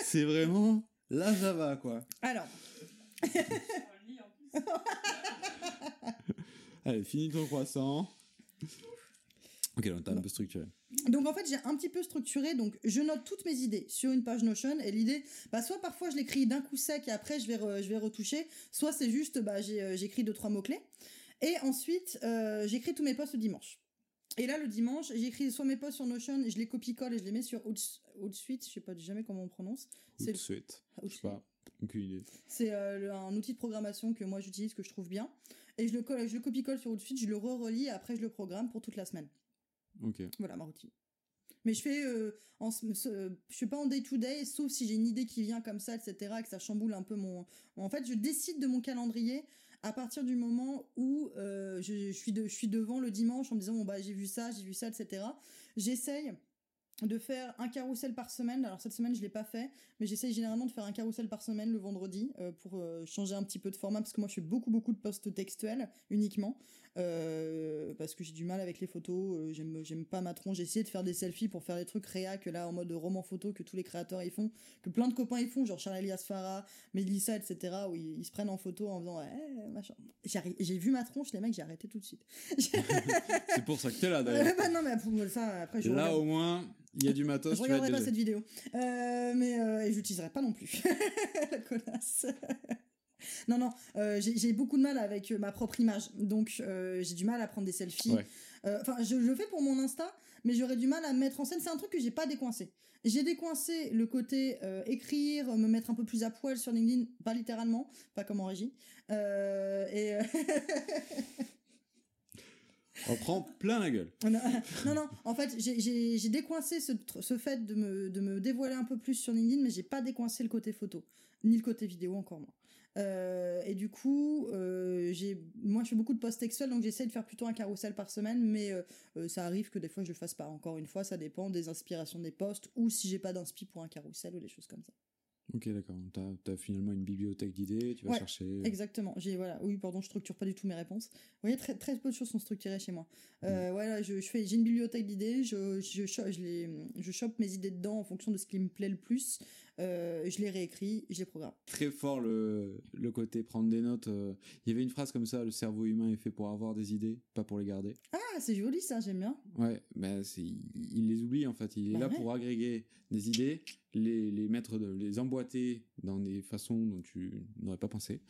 c'est vraiment la Java, quoi. Alors, Allez, finis ton croissant. Ok, donc t'as un peu structuré. Donc en fait, j'ai un petit peu structuré. Donc, je note toutes mes idées sur une page Notion. Et l'idée, bah, soit parfois je l'écris d'un coup sec et après je vais, re- je vais retoucher. Soit c'est juste, bah, euh, j'écris deux, trois mots-clés. Et ensuite, euh, j'écris tous mes posts le dimanche. Et là, le dimanche, j'écris soit mes posts sur Notion je les copie-colle et je les mets sur Outs- Outsuite. Je sais pas jamais comment on prononce. Tout C'est de suite. Je sais Outsuite. pas. C'est euh, un outil de programmation que moi j'utilise, que je trouve bien. Et je le, colle- je le copie-colle sur Outsuite, je le re-relis et après je le programme pour toute la semaine. Voilà ma routine. Mais je fais, euh, en, je suis pas en day to day, sauf si j'ai une idée qui vient comme ça, etc., et que ça chamboule un peu mon. En fait, je décide de mon calendrier à partir du moment où euh, je, suis de, je suis devant le dimanche en me disant bon bah j'ai vu ça, j'ai vu ça, etc. J'essaye de faire un carrousel par semaine. Alors cette semaine je l'ai pas fait, mais j'essaye généralement de faire un carrousel par semaine le vendredi euh, pour changer un petit peu de format parce que moi je fais beaucoup beaucoup de posts textuels uniquement euh, parce que j'ai du mal avec les photos. euh, j'aime j'aime pas ma tronche. J'ai essayé de faire des selfies pour faire des trucs réac là en mode roman photo que tous les créateurs ils font, que plein de copains ils font, genre Charles Elias Farah, Mélissa, etc. où ils, ils se prennent en photo en faisant machin. J'ai vu ma tronche, les mecs, j'ai arrêté tout de suite. C'est pour ça que t'es là, d'ailleurs. bah non mais pour ça après je Là, regarde- au moins, il y a du matos. je regarderai pas cette vidéo. Euh, mais euh, et je l'utiliserai pas non plus. La connasse. Non, non, euh, j'ai beaucoup de mal avec euh, ma propre image. Donc, euh, j'ai du mal à prendre des selfies. Ouais. Enfin, je, je le fais pour mon Insta, mais j'aurais du mal à me mettre en scène. C'est un truc que j'ai pas décoincé. J'ai décoincé le côté écrire, me mettre un peu plus à poil sur LinkedIn, pas littéralement, pas comme en régie. Et On prend plein la gueule. non, non, non, en fait, j'ai- décoincé ce fait de me, de me dévoiler un peu plus sur LinkedIn, mais j'ai pas décoincé le côté photo, ni le côté vidéo encore moins. Euh, et du coup, euh, j'ai, moi je fais beaucoup de posts textuels, donc j'essaie de faire plutôt un carrousel par semaine, mais euh, ça arrive que des fois je le fasse pas. Encore une fois, ça dépend des inspirations des posts, ou si j'ai pas d'inspi pour un carrousel ou des choses comme ça. Ok, d'accord. T'as as finalement une bibliothèque d'idées, tu vas Ouais, chercher. Exactement. J'ai voilà. Oui, pardon, je structure pas du tout mes réponses. Vous voyez, très très peu de choses sont structurées chez moi. Euh, Voilà, je, je fais, j'ai une bibliothèque d'idées. Je je je les je chope mes idées dedans en fonction de ce qui me plaît le plus. Euh, je les réécris, je les programme. Très fort le, le côté prendre des notes. euh. Il y avait une phrase comme ça le cerveau humain est fait pour avoir des idées, pas pour les garder. Ah, c'est joli ça, j'aime bien. Ouais, ben c'est il il les oublie en fait. Il est Bah là ouais. pour agréger des idées, les, les mettre, de- les emboîter dans des façons dont tu n'aurais pas pensé.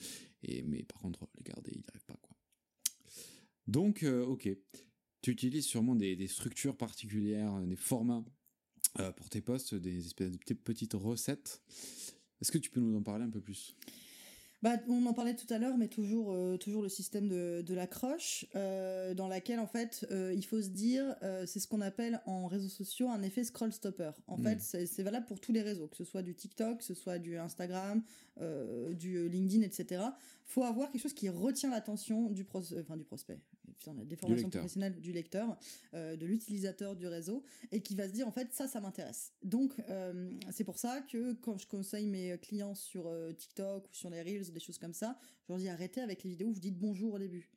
Et mais par contre, les garder, il n'y arrive pas quoi. Donc, euh, ok, tu utilises sûrement des, des structures particulières, des formats euh, pour tes posts, des espèces de petites- recettes. Est-ce que tu peux nous en parler un peu plus? Bah, on en parlait tout à l'heure, mais toujours, euh, toujours le système de, de la croche, euh, dans laquelle en fait, euh, il faut se dire, c'est ce qu'on appelle en réseaux sociaux un effet scroll stopper. En fait, c'est c'est valable pour tous les réseaux, que ce soit du TikTok, que ce soit du Instagram, du LinkedIn, etc. Faut avoir quelque chose qui retient l'attention du, pros- enfin, du prospect, la déformation professionnelle du lecteur, euh, de l'utilisateur du réseau, et qui va se dire en fait ça, ça m'intéresse. Donc euh, c'est pour ça que quand je conseille mes clients sur euh, TikTok ou sur les Reels, des choses comme ça, je leur dis arrêtez avec les vidéos où vous dites bonjour au début.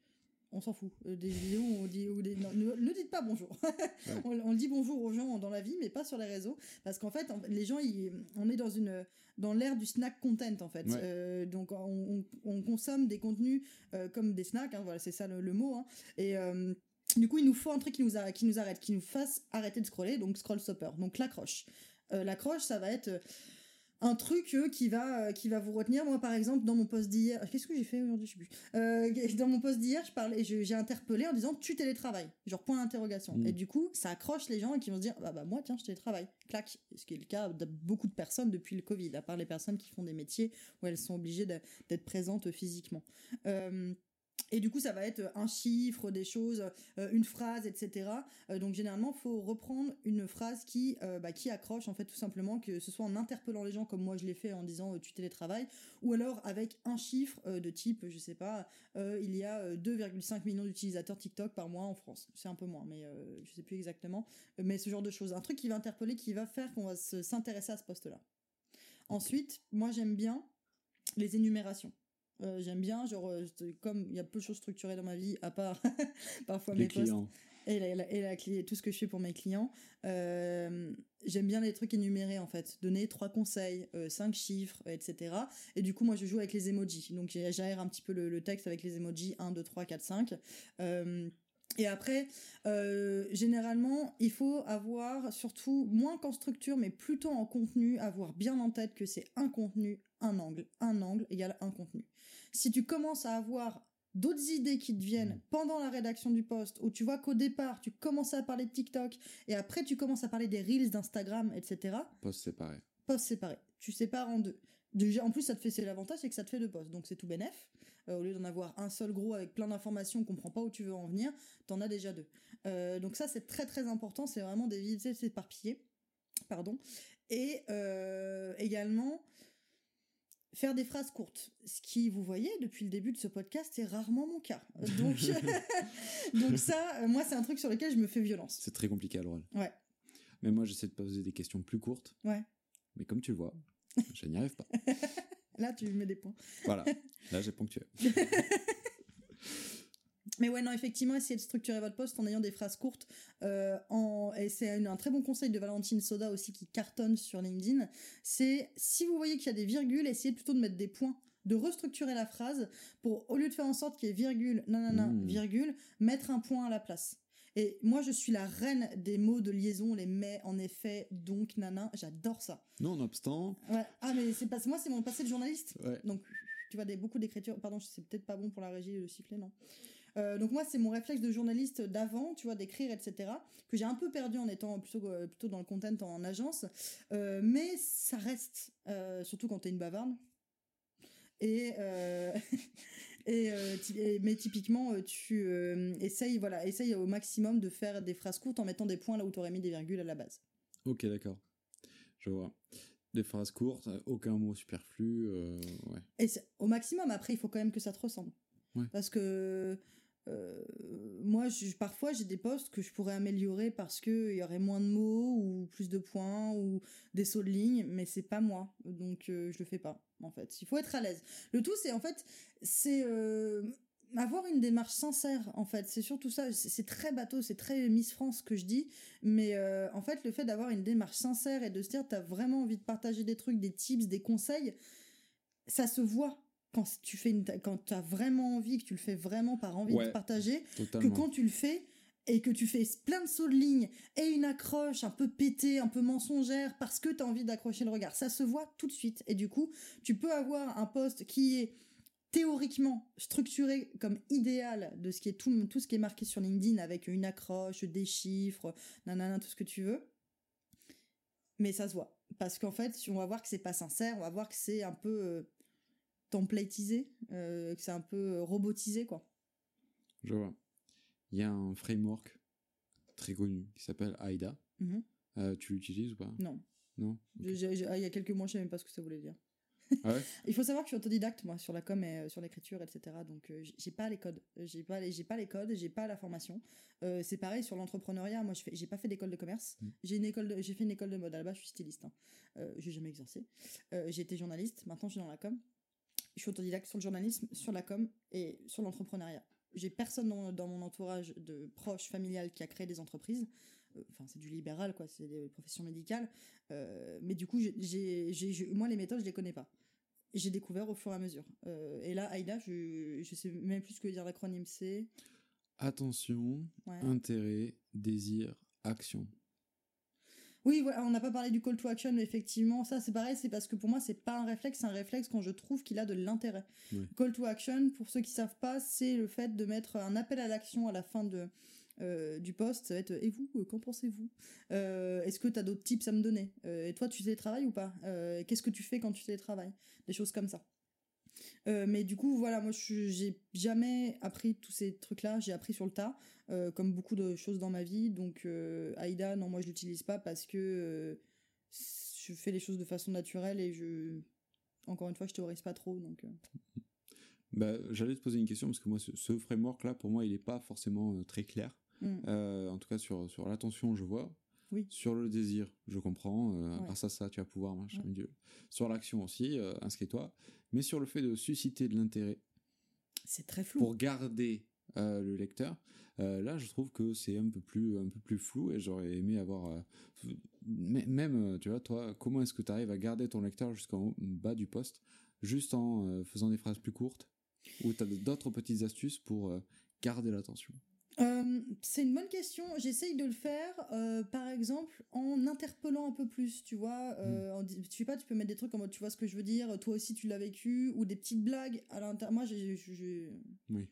On s'en fout. Euh, Des vidéos on dit, des- non, ne, ne dites pas bonjour. on, dit bonjour aux gens dans la vie, mais pas sur les réseaux, parce qu'en fait, les gens, ils- on est dans une dans l'ère du snack content en fait. Ouais. Euh, donc on, on- on consomme des contenus euh, comme des snacks, hein, voilà, c'est ça le, le mot. hein. Et euh, du coup, il nous faut un truc qui nous, arrête, qui nous arrête, qui nous fasse arrêter de scroller, donc scroll stopper, donc l'accroche. L'accroche, ça va être un truc euh, qui va euh, qui va vous retenir. Moi, par exemple, dans mon post d'hier, qu'est-ce que j'ai fait aujourd'hui Je sais plus. Euh, dans mon post d'hier, je parlais, j'ai interpellé en disant tu télétravailles, genre point d'interrogation. Mm. Et du coup, ça accroche les gens et qui vont se dire bah, bah moi tiens je télétravaille, clac. Ce qui est le cas de beaucoup de personnes depuis le Covid, à part les personnes qui font des métiers où elles sont obligées d'être présentes physiquement. Euh, Et du coup, ça va être un chiffre, des choses, euh, une phrase, etc. Euh, donc généralement, faut reprendre une phrase qui, euh, bah, qui accroche en fait tout simplement, que ce soit en interpellant les gens comme moi je l'ai fait en disant tu télétravailles, ou alors avec un chiffre de type, je sais pas, il y a 2,5 millions d'utilisateurs TikTok par mois en France. C'est un peu moins, mais je sais plus exactement. Mais ce genre de choses, un truc qui va interpeller, qui va faire qu'on va s'intéresser à ce poste-là. Ensuite, moi j'aime bien les énumérations. Euh, j'aime bien, genre, euh, comme il y a peu de choses structurées dans ma vie, à part parfois mes clients. posts et, la, et, la, tout ce que je fais pour mes clients, euh, j'aime bien les trucs énumérés en fait. Donner trois conseils, cinq chiffres, etc. Et du coup, moi, je joue avec les emojis. Donc, j'aère un petit peu le, le, texte avec les emojis 1, 2, 3, 4, 5. Et après, euh, généralement, il faut avoir, surtout moins qu'en structure, mais plutôt en contenu, avoir bien en tête que c'est un contenu, un angle, un angle égale un contenu. Si tu commences à avoir d'autres idées qui te viennent mmh. pendant la rédaction du post, où tu vois qu'au départ, tu commences à parler de TikTok, et après tu commences à parler des reels d'Instagram, etc. Post séparé. Post séparé. Tu sépares en deux. Déjà, en plus, ça te fait, c'est l'avantage, c'est que ça te fait deux posts, donc c'est tout bénef. Euh, au lieu d'en avoir un seul gros avec plein d'informations, on comprend pas où tu veux en venir, t'en as déjà deux. Euh, donc ça, c'est très très important, c'est vraiment d'éviter de s'éparpiller. Pardon. Et euh, également, faire des phrases courtes. Ce qui, vous voyez, depuis le début de ce podcast, c'est rarement mon cas. Donc, donc ça, moi, c'est un truc sur lequel je me fais violence. C'est très compliqué à l'oral. Ouais. Mais moi, j'essaie de poser des questions plus courtes. Ouais. Mais comme tu le vois, je n'y arrive pas. Là, tu mets des points. Voilà. Là, j'ai ponctué. Mais ouais, non, effectivement, essayez de structurer votre poste en ayant des phrases courtes. Euh, en... Et c'est un, très bon conseil de Valentine Soda aussi qui cartonne sur LinkedIn. C'est si vous voyez qu'il y a des virgules, essayez plutôt de mettre des points de restructurer la phrase pour, au lieu de faire en sorte qu'il y ait virgule, nanana, mmh. virgule, mettre un point à la place. Et moi, je suis la reine des mots de liaison, les mais, en effet, donc, nana. J'adore ça. Nonobstant. Ouais. Ah, mais c'est pas, moi, c'est mon passé de journaliste. Donc, tu vois, des, beaucoup d'écriture. Pardon, c'est peut-être pas bon pour la régie, le sifflet, non. Euh, donc moi, c'est mon réflexe de journaliste d'avant, tu vois, d'écrire, etc., que j'ai un peu perdu en étant plutôt, euh, plutôt dans le content en agence. Euh, mais ça reste, surtout quand t'es une bavarde. Et, et, mais typiquement, tu essayes, voilà, essaye au maximum de faire des phrases courtes en mettant des points là où tu aurais mis des virgules à la base. Ok, d'accord. Je vois. Des phrases courtes, aucun mot superflu. ouais. Et au maximum, après, il faut quand même que ça te ressemble. Parce que moi, je, parfois, j'ai des postes que je pourrais améliorer parce qu'il y aurait moins de mots ou plus de points ou des sauts de ligne, mais c'est pas moi. Donc, je le fais pas en fait. Il faut être à l'aise. Le tout, c'est en fait, c'est euh, avoir une démarche sincère, en fait. C'est surtout ça. C'est très bateau, c'est très Miss France que je dis, mais euh, en fait, le fait d'avoir une démarche sincère et de se dire, t'as vraiment envie de partager des trucs, des tips, des conseils, ça se voit quand tu fais une, quand t'as vraiment envie, que tu le fais vraiment par envie de partager, que quand tu le fais et que tu fais plein de sauts de ligne et une accroche un peu pétée, un peu mensongère parce que tu as envie d'accrocher le regard. Ça se voit tout de suite. Et du coup, tu peux avoir un poste qui est théoriquement structuré comme idéal de ce qui est tout, tout ce qui est marqué sur LinkedIn avec une accroche, des chiffres, nanana, tout ce que tu veux. Mais ça se voit. Parce qu'en fait, on va voir que c'est pas sincère, on va voir que c'est un peu euh, templatisé, euh, que c'est un peu euh, robotisé, quoi. Je vois il y a un framework très connu qui s'appelle AIDA. Mhm. Euh, tu l'utilises ou pas? Non. Non? Ah, Il y a quelques mois, je ne savais même pas ce que ça voulait dire. Ah ouais? Il faut savoir que je suis autodidacte, moi, sur la com et euh, sur l'écriture, etc. Donc, euh, j'ai pas les codes. J'ai pas les, j'ai pas les codes, j'ai pas la formation. c'est pareil sur l'entrepreneuriat. Moi, je fais, j'ai pas fait d'école de commerce. Mm. J'ai une école, j'ai fait une école de mode. À la base, je suis styliste. Hein. j'ai jamais exercé. j'ai été journaliste. Maintenant, je suis dans la com. Je suis autodidacte sur le journalisme, sur la com et sur l'entrepreneuriat j'ai personne dans, mon entourage de proche familial qui a créé des entreprises. Euh, enfin, c'est du libéral, quoi, c'est des professions médicales. Euh, mais du coup, j'ai, moi, les méthodes, je les connais pas. J'ai découvert au fur et à mesure. Euh, et là, Aïda, je, je sais même plus ce que veut dire l'acronyme, c'est. Attention, intérêt, désir, action. Oui, voilà, on n'a pas parlé du call to action, mais effectivement, ça c'est pareil, c'est parce que pour moi c'est pas un réflexe, c'est un réflexe quand je trouve qu'il a de l'intérêt. Call to action, pour ceux qui savent pas, c'est le fait de mettre un appel à l'action à la fin de, euh, du poste, ça va être et vous, euh, qu'en pensez-vous? Euh, Est-ce que tu as d'autres tips à me donner? Et toi, tu télétravailles ou pas? Qu'est-ce que tu fais quand tu télétravailles? Des choses comme ça. Euh, mais du coup, voilà, moi, je- j'ai jamais appris tous ces trucs-là. J'ai appris sur le tas, euh, comme beaucoup de choses dans ma vie. Donc, euh, Aïda, non, moi, je l'utilise pas parce que je fais les choses de façon naturelle et je. Encore une fois, je théorise pas trop. Donc, Bah, J'allais te poser une question parce que moi, ce, ce framework-là, pour moi, il n'est pas forcément très clair. Euh, en tout cas, sur, sur l'attention, je vois. Oui. Sur le désir, je comprends. Euh, Ouais. Grâce à ça, tu vas pouvoir, machin, Ouais. Dieu. Sur l'action aussi, euh, inscris-toi. Mais sur le fait de susciter de l'intérêt c'est très flou. pour garder euh, le lecteur, euh, là, je trouve que c'est un peu plus, un peu plus flou et j'aurais aimé avoir. euh, même, euh, tu vois, toi, comment est-ce que tu arrives à garder ton lecteur jusqu'en bas du poste, juste en euh, faisant des phrases plus courtes ou tu as d'autres petites astuces pour euh, garder l'attention? Euh, c'est une bonne question. J'essaye de le faire, euh, par exemple, en interpellant un peu plus, tu vois. Euh, en di- tu sais pas, tu peux mettre des trucs en mode, tu vois ce que je veux dire, toi aussi tu l'as vécu, ou des petites blagues à l'intérieur. Moi, j'ai- Oui.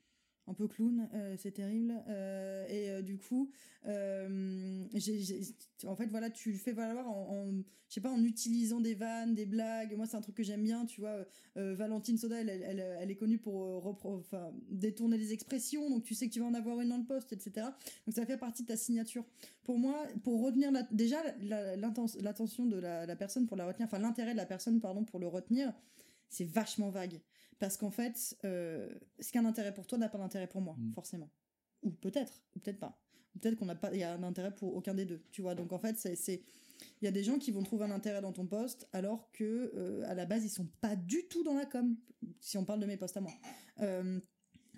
Un peu clown, euh, c'est terrible. Euh, et euh, du coup, en fait, voilà, tu le fais valoir en, je sais pas, en utilisant des vannes, des blagues. Moi, c'est un truc que j'aime bien, tu vois. Valentine Soda, elle, elle, est connue pour enfin, détourner les expressions, donc tu sais que tu vas en avoir une dans le poste, etc. Donc ça fait partie de ta signature. Pour moi, pour retenir déjà l'attention de la, la personne pour la retenir, enfin l'intérêt de la personne, pardon, pour le retenir, c'est vachement vague. Parce qu'en fait, euh, ce qui a un intérêt pour toi n'a pas d'intérêt pour moi, Mm. forcément. Ou peut-être, ou peut-être pas. Peut-être qu'on n'a pas, il y a un intérêt pour aucun des deux, tu vois. Donc en fait, c'est, c'est- il y a des gens qui vont trouver un intérêt dans ton poste, alors que euh, à la base ils sont pas du tout dans la com. Si on parle de mes postes à moi. Euh,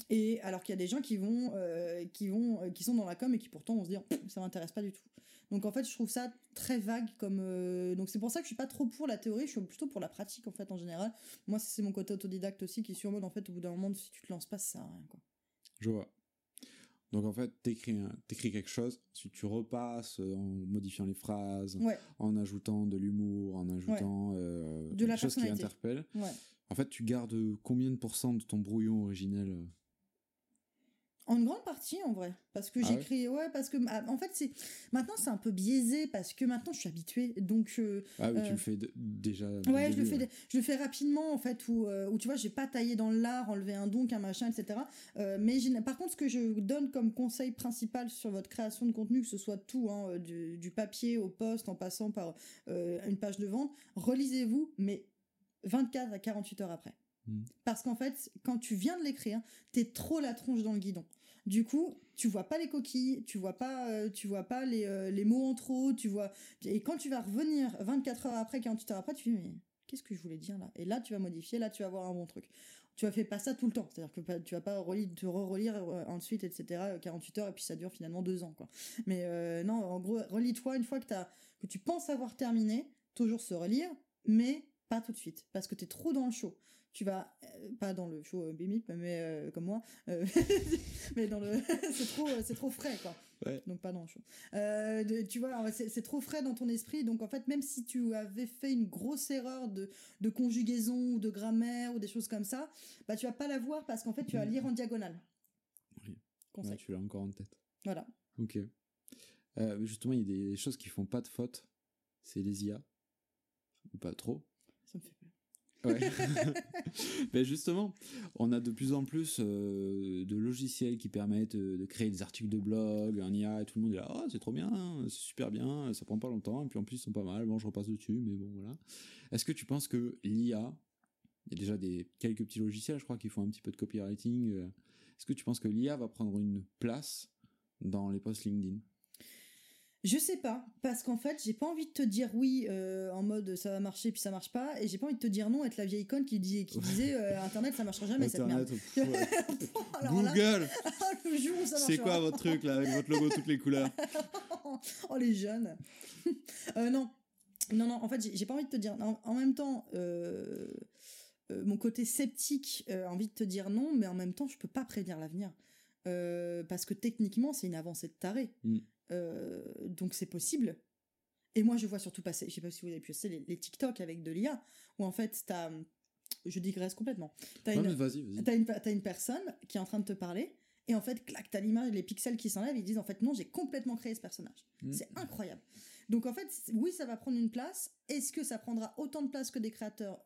et alors qu'il y a des gens qui vont, euh, qui vont, qui sont dans la com et qui pourtant vont se dire, Pff, ça m'intéresse pas du tout. Donc en fait, je trouve ça très vague comme. euh, Donc c'est pour ça que je suis pas trop pour la théorie, je suis plutôt pour la pratique en fait en général. Moi, c'est mon côté autodidacte aussi qui est sur mode en fait au bout d'un moment, si tu te lances pas, ça sert à rien quoi. Je vois. Donc en fait, t'écris t'écris quelque chose, si tu repasses euh, en modifiant les phrases, Ouais, en ajoutant de l'humour, en ajoutant euh, De la des choses qui ouais. en fait, tu gardes combien de pourcents de ton brouillon originel euh En une grande partie, en vrai. Parce que Ah ouais j'écris, ouais. parce que, ah, en fait, c'est, maintenant, c'est un peu biaisé, parce que maintenant, je suis habituée. Donc, euh, Ah oui, tu Euh, le fais de- déjà. ouais, je le, fais, je le fais rapidement, en fait, où, euh, où tu vois, j'ai pas taillé dans l'art, enlevé un donc, un machin, etc. Euh, mais j'ai- par contre, ce que je donne comme conseil principal sur votre création de contenu, que ce soit tout, hein, euh, du, du papier au poste, en passant par euh, une page de vente, relisez-vous, mais 24 à 48 heures après. Mhm. Parce qu'en fait, quand tu viens de l'écrire, t'es trop la tronche dans le guidon. Du coup, tu vois pas les coquilles, tu vois pas, euh, tu vois pas les, euh, les mots en trop, tu vois. Et quand tu vas revenir 24 heures après, 48 heures après, tu fais mais qu'est-ce que je voulais dire là? Et là, tu vas modifier, là, tu vas avoir un bon truc. Tu vas faire pas ça tout le temps, c'est-à-dire que tu vas pas relire, te re-relire euh, ensuite, etc. euh, 48 heures et puis ça dure finalement deux ans, quoi. Mais non, en gros, relis-toi une fois que que tu penses avoir terminé, toujours se relire, mais pas tout de suite, parce que t'es trop dans le show tu vas euh, pas dans le show euh, bimip mais euh, comme moi mais dans le c'est trop c'est trop frais quoi Ouais. donc pas dans le show de- tu vois c'est trop frais dans ton esprit donc en fait même si tu avais fait une grosse erreur de, de conjugaison ou de grammaire ou des choses comme ça bah tu vas pas la voir parce qu'en fait tu vas lire en diagonale Oui. conseil Ouais, tu l'as encore en tête. voilà Ok. Justement, il y a des choses qui font pas de faute. C'est les IA. Ou pas trop. ça me fait peur Ouais. Mais justement, on a de plus en plus euh, de logiciels qui permettent euh, de créer des articles de blog, un IA, et tout le monde est là, oh, c'est trop bien, c'est super bien, ça prend pas longtemps, et puis en plus ils sont pas mal, bon, je repasse dessus, mais bon, voilà. Est-ce que tu penses que l'IA, il y a déjà des, quelques petits logiciels, je crois, qui font un petit peu de copywriting, euh, est-ce que tu penses que l'IA va prendre une place dans les posts LinkedIn? Je sais pas, parce qu'en fait, j'ai pas envie de te dire oui euh, en mode ça va marcher puis ça marche pas, et j'ai pas envie de te dire non, être la vieille conne qui, dit, qui disait euh, Internet ça marchera jamais cette merde. Internet. Alors là, Google, c'est quoi votre truc là, avec votre logo toutes les couleurs oh les jeunes. Euh, non, non, non. En fait, j'ai pas envie de te dire. En, en même temps, mon côté sceptique envie de te dire non, mais en même temps, je peux pas prédire l'avenir Euh, parce que techniquement, c'est une avancée de taré. Mm. Euh, donc c'est possible. Et moi, je vois surtout passer. Je sais pas si vous avez pu les, les TikTok avec de l'IA, où en fait, t'as. Je digresse complètement. T'as une, mais vas-y, vas-y. T'as une, t'as une personne qui est en train de te parler, et en fait, clac, t'as l'image, les pixels qui s'enlèvent, ils disent en fait non, j'ai complètement créé ce personnage. Mm. C'est incroyable. Donc en fait, oui, ça va prendre une place. Est-ce que ça prendra autant de place que des créateurs?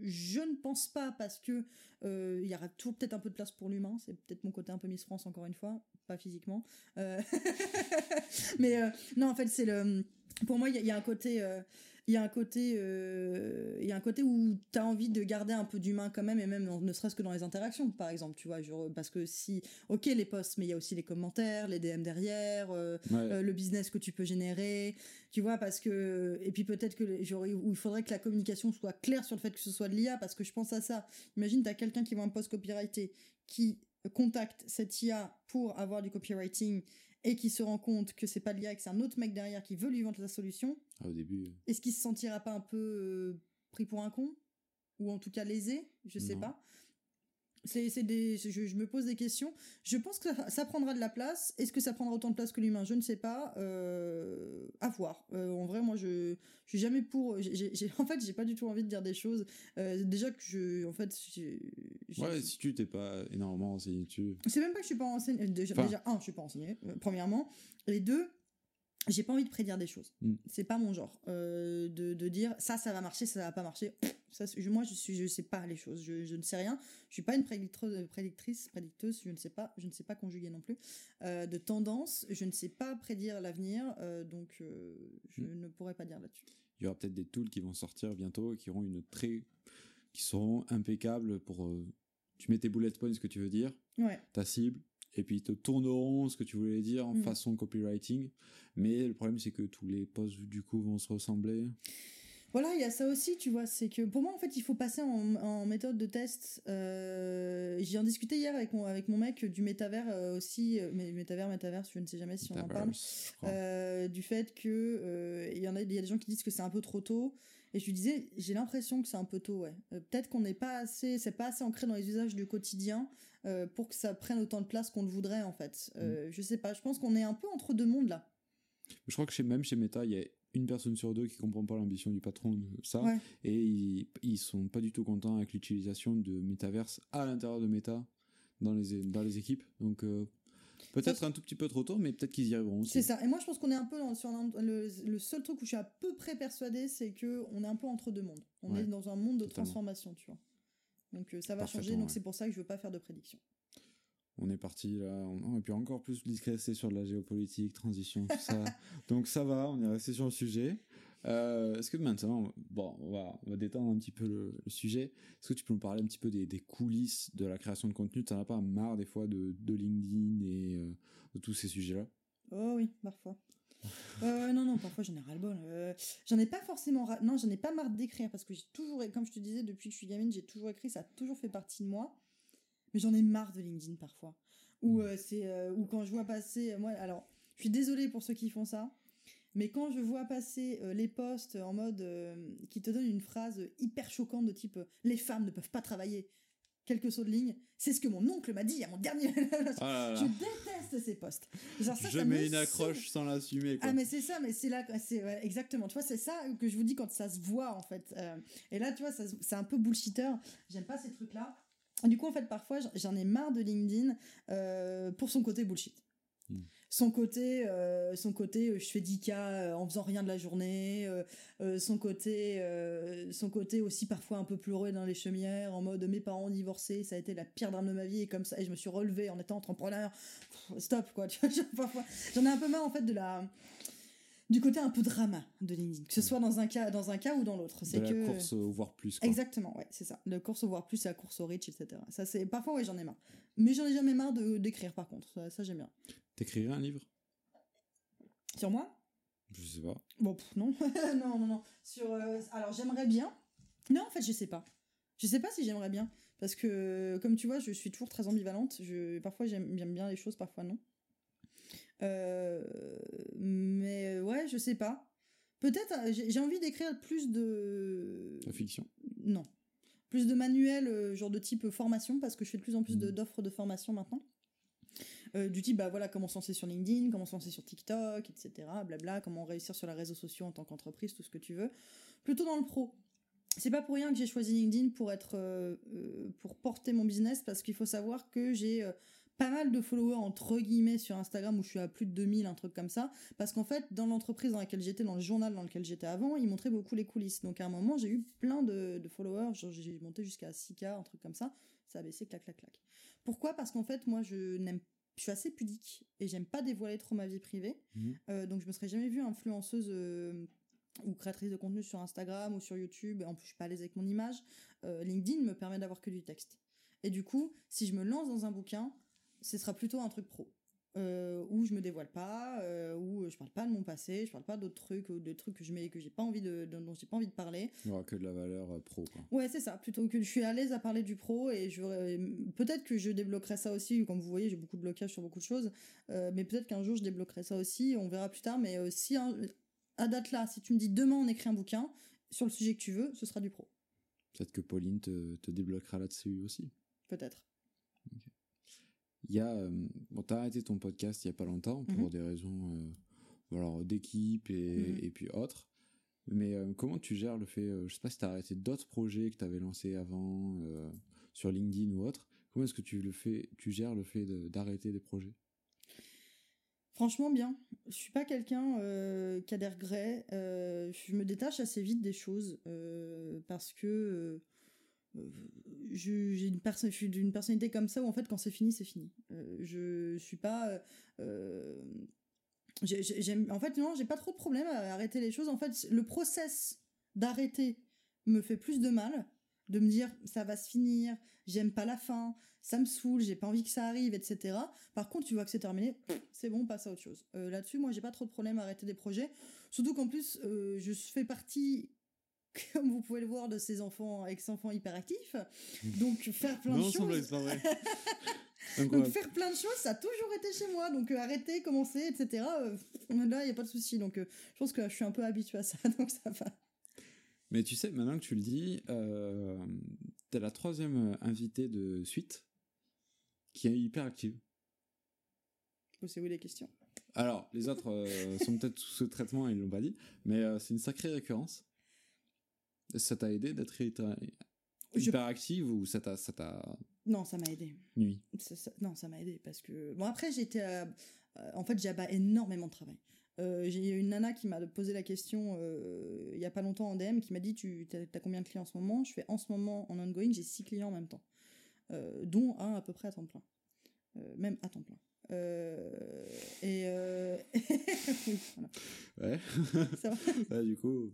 Je ne pense pas parce que euh, il y aura toujours peut-être un peu de place pour l'humain. C'est peut-être mon côté un peu Miss France encore une fois, pas physiquement. Euh, mais euh, non, en fait, c'est le. Pour moi, il y, a- il y a un côté. euh, il y a un côté, euh, il y a un côté où tu as envie de garder un peu d'humain quand même, et même ne serait-ce que dans les interactions, par exemple, tu vois, genre, parce que si, ok, les posts, mais il y a aussi les commentaires, les DM derrière, Ouais. le business que tu peux générer, tu vois, parce que et puis peut-être que genre, où il faudrait que la communication soit claire sur le fait que ce soit de l'IA, parce que je pense à ça. Imagine, tu as quelqu'un qui voit un post copyrighté, qui contacte cette IA pour avoir du copywriting et qui se rend compte que c'est pas l'IA, que c'est un autre mec derrière qui veut lui vendre la solution. Ah, au début. euh, Est-ce qu'il se sentira pas un peu euh, pris pour un con? Ou en tout cas lésé? Je sais Non. pas. C'est, c'est des, je, je me pose des questions. Je pense que ça, ça prendra de la place. Est-ce que ça prendra autant de place que l'humain? Je ne sais pas. Euh, à voir. Euh, en vrai, moi, je, je suis jamais pour. j'ai- en fait, j'ai pas du tout envie de dire des choses. Euh, déjà que je, en fait, Ouais, si tu t'es pas énormément renseigné dessus. c'est même pas que je suis pas renseignée. Déjà, Enfin- déjà, un, je suis pas renseignée, euh, premièrement. Et deux, j'ai pas envie de prédire des choses. Mm. C'est pas mon genre euh, de, de dire ça, ça va marcher, ça va pas marcher. Ça, c'est- je- moi, je suis, je sais pas les choses. Je, je ne sais rien. Je suis pas une prédictreuse, prédictrice, prédicteuse. Je ne sais pas. Je ne sais pas conjuguer non plus. Euh, de tendance, je ne sais pas prédire l'avenir. euh, donc, euh, je Mm. ne pourrais pas dire là-dessus. Il y aura peut-être des tools qui vont sortir bientôt et qui auront une très. qui seront impeccables pour. euh, tu mets tes bullet points, ce que tu veux dire, Ouais. ta cible, et puis ils te tourneront ce que tu voulais dire en Mm. façon copywriting. Mais le problème, c'est que tous les posts, du coup, vont se ressembler. Voilà, il y a ça aussi, tu vois. C'est que pour moi, en fait, il faut passer en, en méthode de test. Euh, J'y en discutais hier avec mon, avec mon mec du métavers euh, aussi. euh, Mais métavers, métaverse, je ne sais jamais si on en parle. Euh, du fait que il y en a, il y a des gens qui disent que c'est un peu trop tôt. Et je lui disais, j'ai l'impression que c'est un peu tôt, ouais. Peut-être qu'on n'est pas assez, c'est pas assez ancré dans les usages du quotidien pour que ça prenne autant de place qu'on le voudrait, en fait. Mm. Je sais pas, je pense qu'on est un peu entre deux mondes là. Je crois que chez, même chez Meta, il y a une personne sur deux qui comprend pas l'ambition du patron de ça. Ouais. Et ils, ils sont pas du tout contents avec l'utilisation de Metaverse à l'intérieur de Meta dans les, dans les équipes. Donc euh, peut-être un tout petit peu trop tôt, mais peut-être qu'ils y arriveront aussi. C'est ça. Et moi, je pense qu'on est un peu dans, sur un- le, le seul truc où je suis à peu près persuadée, c'est que on est un peu entre deux mondes. On Ouais, est dans un monde de totalement. transformation, tu vois. Donc euh, ça va changer. Donc ouais. c'est pour ça que je veux pas faire de prédiction. On est parti là, on, on a pu encore plus digresser sur de la géopolitique, transition, tout ça. Donc ça va, on est resté sur le sujet. Euh, Est-ce que maintenant, bon, on va, on va détendre un petit peu le, le sujet. Est-ce que tu peux nous parler un petit peu des, des coulisses de la création de contenu? T'en as pas marre des fois de, de LinkedIn et euh, de tous ces sujets-là? Oh oui, parfois. Euh, non, non, parfois j'en ai ras-le-bol. Euh, j'en ai pas forcément. ra- Non, j'en ai pas marre d'écrire parce que j'ai toujours, comme je te disais, depuis que je suis gamine, j'ai toujours écrit, ça a toujours fait partie de moi. Mais j'en ai marre de LinkedIn parfois. Ou euh, c'est euh, ou quand je vois passer, moi, alors, je suis désolée pour ceux qui font ça, mais quand je vois passer euh, les posts en mode euh, qui te donnent une phrase hyper choquante de type euh, les femmes ne peuvent pas travailler, quelques sauts de ligne, c'est ce que mon oncle m'a dit à mon dernier. Ah je déteste ces posts. Genre ça, Je ça mets une saoule. accroche sans l'assumer. quoi. Ah mais c'est ça, mais c'est là, c'est ouais, exactement. Tu vois, c'est ça que je vous dis quand ça se voit en fait. Euh, et là, tu vois, ça c'est un peu bullshitter. J'aime pas ces trucs là. Du coup, en fait, parfois, j'en- ai marre de LinkedIn euh, pour son côté bullshit. Hmm. Son côté, euh, son côté, euh, je fais 10 cas euh, en faisant rien de la journée. son côté, son côté aussi parfois un peu pleuré dans les chaumières, en mode mes parents divorcés, ça a été la pire drame de ma vie et comme ça, et je me suis relevée en étant entrepreneur. Pff, Stop quoi. Tu vois, j'en ai un peu marre en fait de la du côté un peu drama de LinkedIn, que ce soit dans un cas, dans un cas ou dans l'autre. C'est la que course au voir plus. Quoi. exactement, ouais, c'est ça. La course au voir plus, c'est la course au rich, etc. Ça c'est parfois ouais, j'en ai marre. Mais j'en ai jamais marre de d'écrire par contre. Ça, ça, j'aime bien. T'écrirais un livre? Sur moi? Je sais pas. Bon, pff, non, non, non, non. Sur, euh, alors j'aimerais bien. Non, en fait, je sais pas. Je sais pas si j'aimerais bien. Parce que, comme tu vois, je suis toujours très ambivalente. Je, parfois, j'aime bien les choses, parfois non. Euh, mais euh, ouais, je sais pas. Peut-être, euh, j'ai envie d'écrire plus de. La fiction. Non. Plus de manuels, genre de type formation, parce que je fais de plus en plus Mhm. d'offres de formation maintenant. Euh, du type, bah voilà, comment se lancer sur LinkedIn, comment se lancer sur TikTok, etc. Blabla, comment réussir sur les réseaux sociaux en tant qu'entreprise, tout ce que tu veux. Plutôt dans le pro. C'est pas pour rien que j'ai choisi LinkedIn pour être, euh, pour porter mon business, parce qu'il faut savoir que j'ai pas mal de followers entre guillemets sur Instagram où je suis à plus de 2000, un truc comme ça. Parce qu'en fait, dans l'entreprise dans laquelle j'étais, dans le journal dans lequel j'étais avant, ils montraient beaucoup les coulisses. Donc à un moment, j'ai eu plein de, de followers. J'ai monté jusqu'à 6K, un truc comme ça. Ça a baissé, clac, clac, clac. Pourquoi? Parce qu'en fait, moi, je n'aime je suis assez pudique et j'aime pas dévoiler trop ma vie privée. Mhm. Euh, donc je me serais jamais vue influenceuse euh, ou créatrice de contenu sur Instagram ou sur YouTube. En plus, je suis pas à l'aise avec mon image. Euh, LinkedIn me permet d'avoir que du texte. Et du coup, si je me lance dans un bouquin, ce sera plutôt un truc pro. Euh, où je me dévoile pas, euh, où je parle pas de mon passé, je parle pas d'autres trucs ou de trucs que je mets que j'ai pas envie de dont j'ai pas envie de parler. Il y aura que de la valeur euh, pro. Quoi. Ouais, c'est ça. Plutôt que je suis à l'aise à parler du pro et je peut-être que je débloquerai ça aussi. Comme vous voyez, j'ai beaucoup de blocages sur beaucoup de choses, mais peut-être qu'un jour je débloquerai ça aussi. On verra plus tard. Mais si à date là, si tu me dis demain on écrit un bouquin sur le sujet que tu veux, ce sera du pro. Peut-être que Pauline te, te débloquera là-dessus aussi. Peut-être. Il y a, euh, bon, t'as arrêté ton podcast il y a pas longtemps pour Mhm. des raisons, euh, alors d'équipe et, Mhm. et puis autres. Mais euh, comment tu gères le fait, euh, je sais pas si t'as arrêté d'autres projets que t'avais lancés avant sur LinkedIn ou autre. Comment est-ce que tu le fais, tu gères le fait de- d'arrêter des projets? Franchement, bien. Je suis pas quelqu'un qui a des regrets. Je me détache assez vite des choses parce que j'ai une perso- je suis d'une personnalité comme ça où en fait quand c'est fini, c'est fini. Euh, je suis pas. euh, euh, j'ai- j'ai- j'aime, en fait, non, j'ai pas trop de problème à arrêter les choses. En fait, le process d'arrêter me fait plus de mal, de me dire ça va se finir, j'aime pas la fin, ça me saoule, j'ai pas envie que ça arrive, etc. Par contre, tu vois que c'est terminé, c'est bon, on passe à autre chose. Là-dessus, moi, j'ai pas trop de problème à arrêter des projets. Surtout qu'en plus, je fais partie, comme vous pouvez le voir, de ces enfants, ex-enfants hyperactifs. Donc, faire plein de Non, semble choses. pas vrai. Donc faire plein de choses, ça a toujours été chez moi. Donc euh, arrêter, commencer, etc. euh, là, il n'y a pas de souci. Donc euh, je pense que je suis un peu habituée à ça, donc ça va. Mais tu sais, maintenant que tu le dis, euh, t'es la troisième invitée de suite qui est hyper active. C'est où les questions Alors, les autres euh, sont peut-être sous ce traitement, ils l'ont pas dit, mais euh, c'est une sacrée récurrence. Ça t'a aidé d'être hyper, Je- ou ça t'a, ça t'a Non, ça m'a aidé. nuit? Ça- ça- non, ça m'a aidé parce que bon après j'étais euh, euh, en fait j'avais énormément de travail. Euh, j'ai eu une nana qui m'a posé la question euh, il y a pas longtemps en DM qui m'a dit tu t'as as combien de clients en ce moment? Je fais en ce moment en ongoing j'ai six clients en même temps, dont un à peu près à temps plein, même à temps plein. Euh, et euh, oui, voilà. Ouais. Ouais, du coup.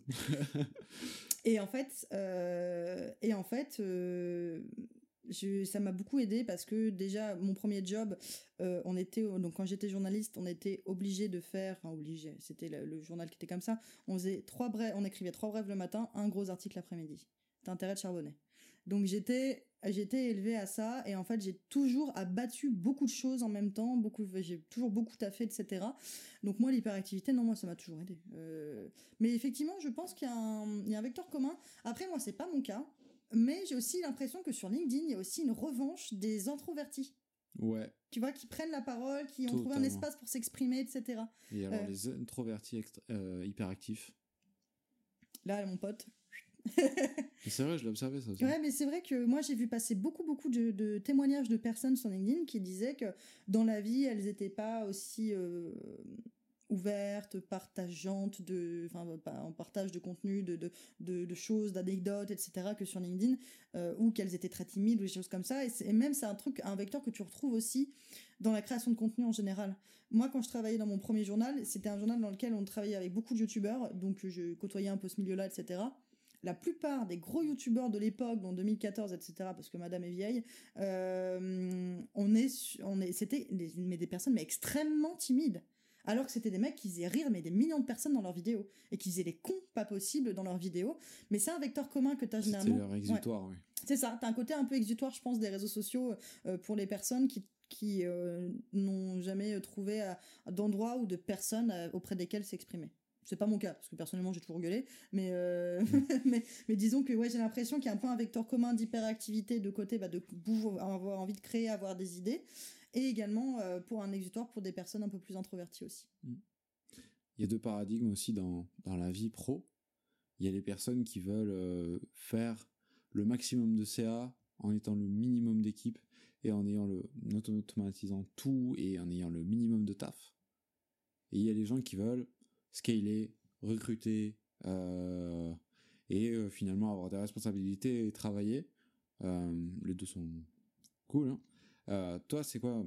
Et en fait, euh, et en fait, euh, je, ça m'a beaucoup aidé parce que déjà mon premier job, on était donc quand j'étais journaliste, on était obligé de faire, enfin obligé, c'était le, le journal qui était comme ça. On faisait trois brèves, on écrivait trois brèves le matin, un gros article l'après-midi. T'as intérêt de charbonner. Donc j'étais j'étais élevée à ça et en fait j'ai toujours abattu beaucoup de choses en même temps, beaucoup j'ai toujours beaucoup taffé etc. Donc moi l'hyperactivité non moi ça m'a toujours aidé. Euh, mais effectivement je pense qu'il y, a un- il y a un vecteur commun. Après moi c'est pas mon cas, mais j'ai aussi l'impression que sur LinkedIn il y a aussi une revanche des introvertis. Ouais. Tu vois, qui prennent la parole, qui ont trouvé un espace pour s'exprimer, etc. Et alors, Euh. les introvertis euh, hyperactifs? Là, mon pote. C'est vrai, je l'ai observé ça aussi. Ouais, mais c'est vrai que moi j'ai vu passer beaucoup beaucoup de, de témoignages de personnes sur LinkedIn qui disaient que dans la vie elles n'étaient pas aussi euh, ouvertes, partageantes de, enfin en partage de contenu, de de, de, de choses, d'anecdotes, etc. que sur LinkedIn, euh, ou qu'elles étaient très timides ou des choses comme ça. Et, et même c'est un truc, un vecteur que tu retrouves aussi dans la création de contenu en général. Moi, quand je travaillais dans mon premier journal, c'était un journal dans lequel on travaillait avec beaucoup de youtubeurs, donc je côtoyais un peu ce milieu-là, etc la plupart des gros youtubeurs de l'époque, dans 2014, etc., parce que Madame est vieille, euh, on est, on est, c'était des, mais des personnes mais extrêmement timides. Alors que c'était des mecs qui faisaient rire mais des millions de personnes dans leurs vidéos et qui faisaient les cons pas possibles dans leurs vidéos. Mais c'est un vecteur commun que tu as C'était généralement. leur Ouais. exutoire, oui. C'est ça, t'as un côté un peu exutoire, je pense, des réseaux sociaux euh, pour les personnes qui, qui euh, n'ont jamais trouvé d'endroit ou de personnes auprès desquelles s'exprimer. C'est pas mon cas, parce que personnellement j'ai toujours gueulé, mais, euh, mais, mais disons que ouais, j'ai l'impression qu'il y a un peu un vecteur commun d'hyperactivité de côté bah, de pouvoir avoir envie de créer, avoir des idées, et également euh, pour un exutoire pour des personnes un peu plus introverties aussi. Il y a deux paradigmes aussi dans, dans la vie pro. Il y a les personnes qui veulent euh, faire le maximum de CA en étant le minimum d'équipe et en ayant le, en automatisant tout et en ayant le minimum de taf. Et il y a des gens qui veulent scaler, recruter, euh, et euh, finalement avoir des responsabilités et travailler. Euh, les deux sont cool. Hein. Euh, toi, c'est quoi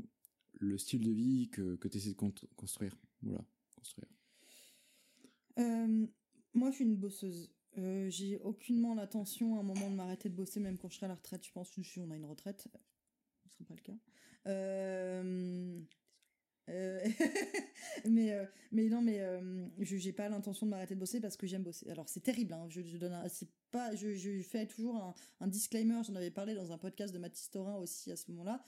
le style de vie que, que tu essaies de construire? Voilà, construire. moi, je suis une bosseuse. j'ai aucunement l'intention à un moment de m'arrêter de bosser, même quand je serai à la retraite. Je pense que on a une retraite. Ce ne sera pas le cas. Euh, mais euh, mais non mais euh, je j'ai pas l'intention de m'arrêter de bosser parce que j'aime bosser. Alors c'est terrible hein, je, donne pas je, fais toujours un, disclaimer. J'en avais parlé dans un podcast de Mathis Torin aussi à ce moment-là.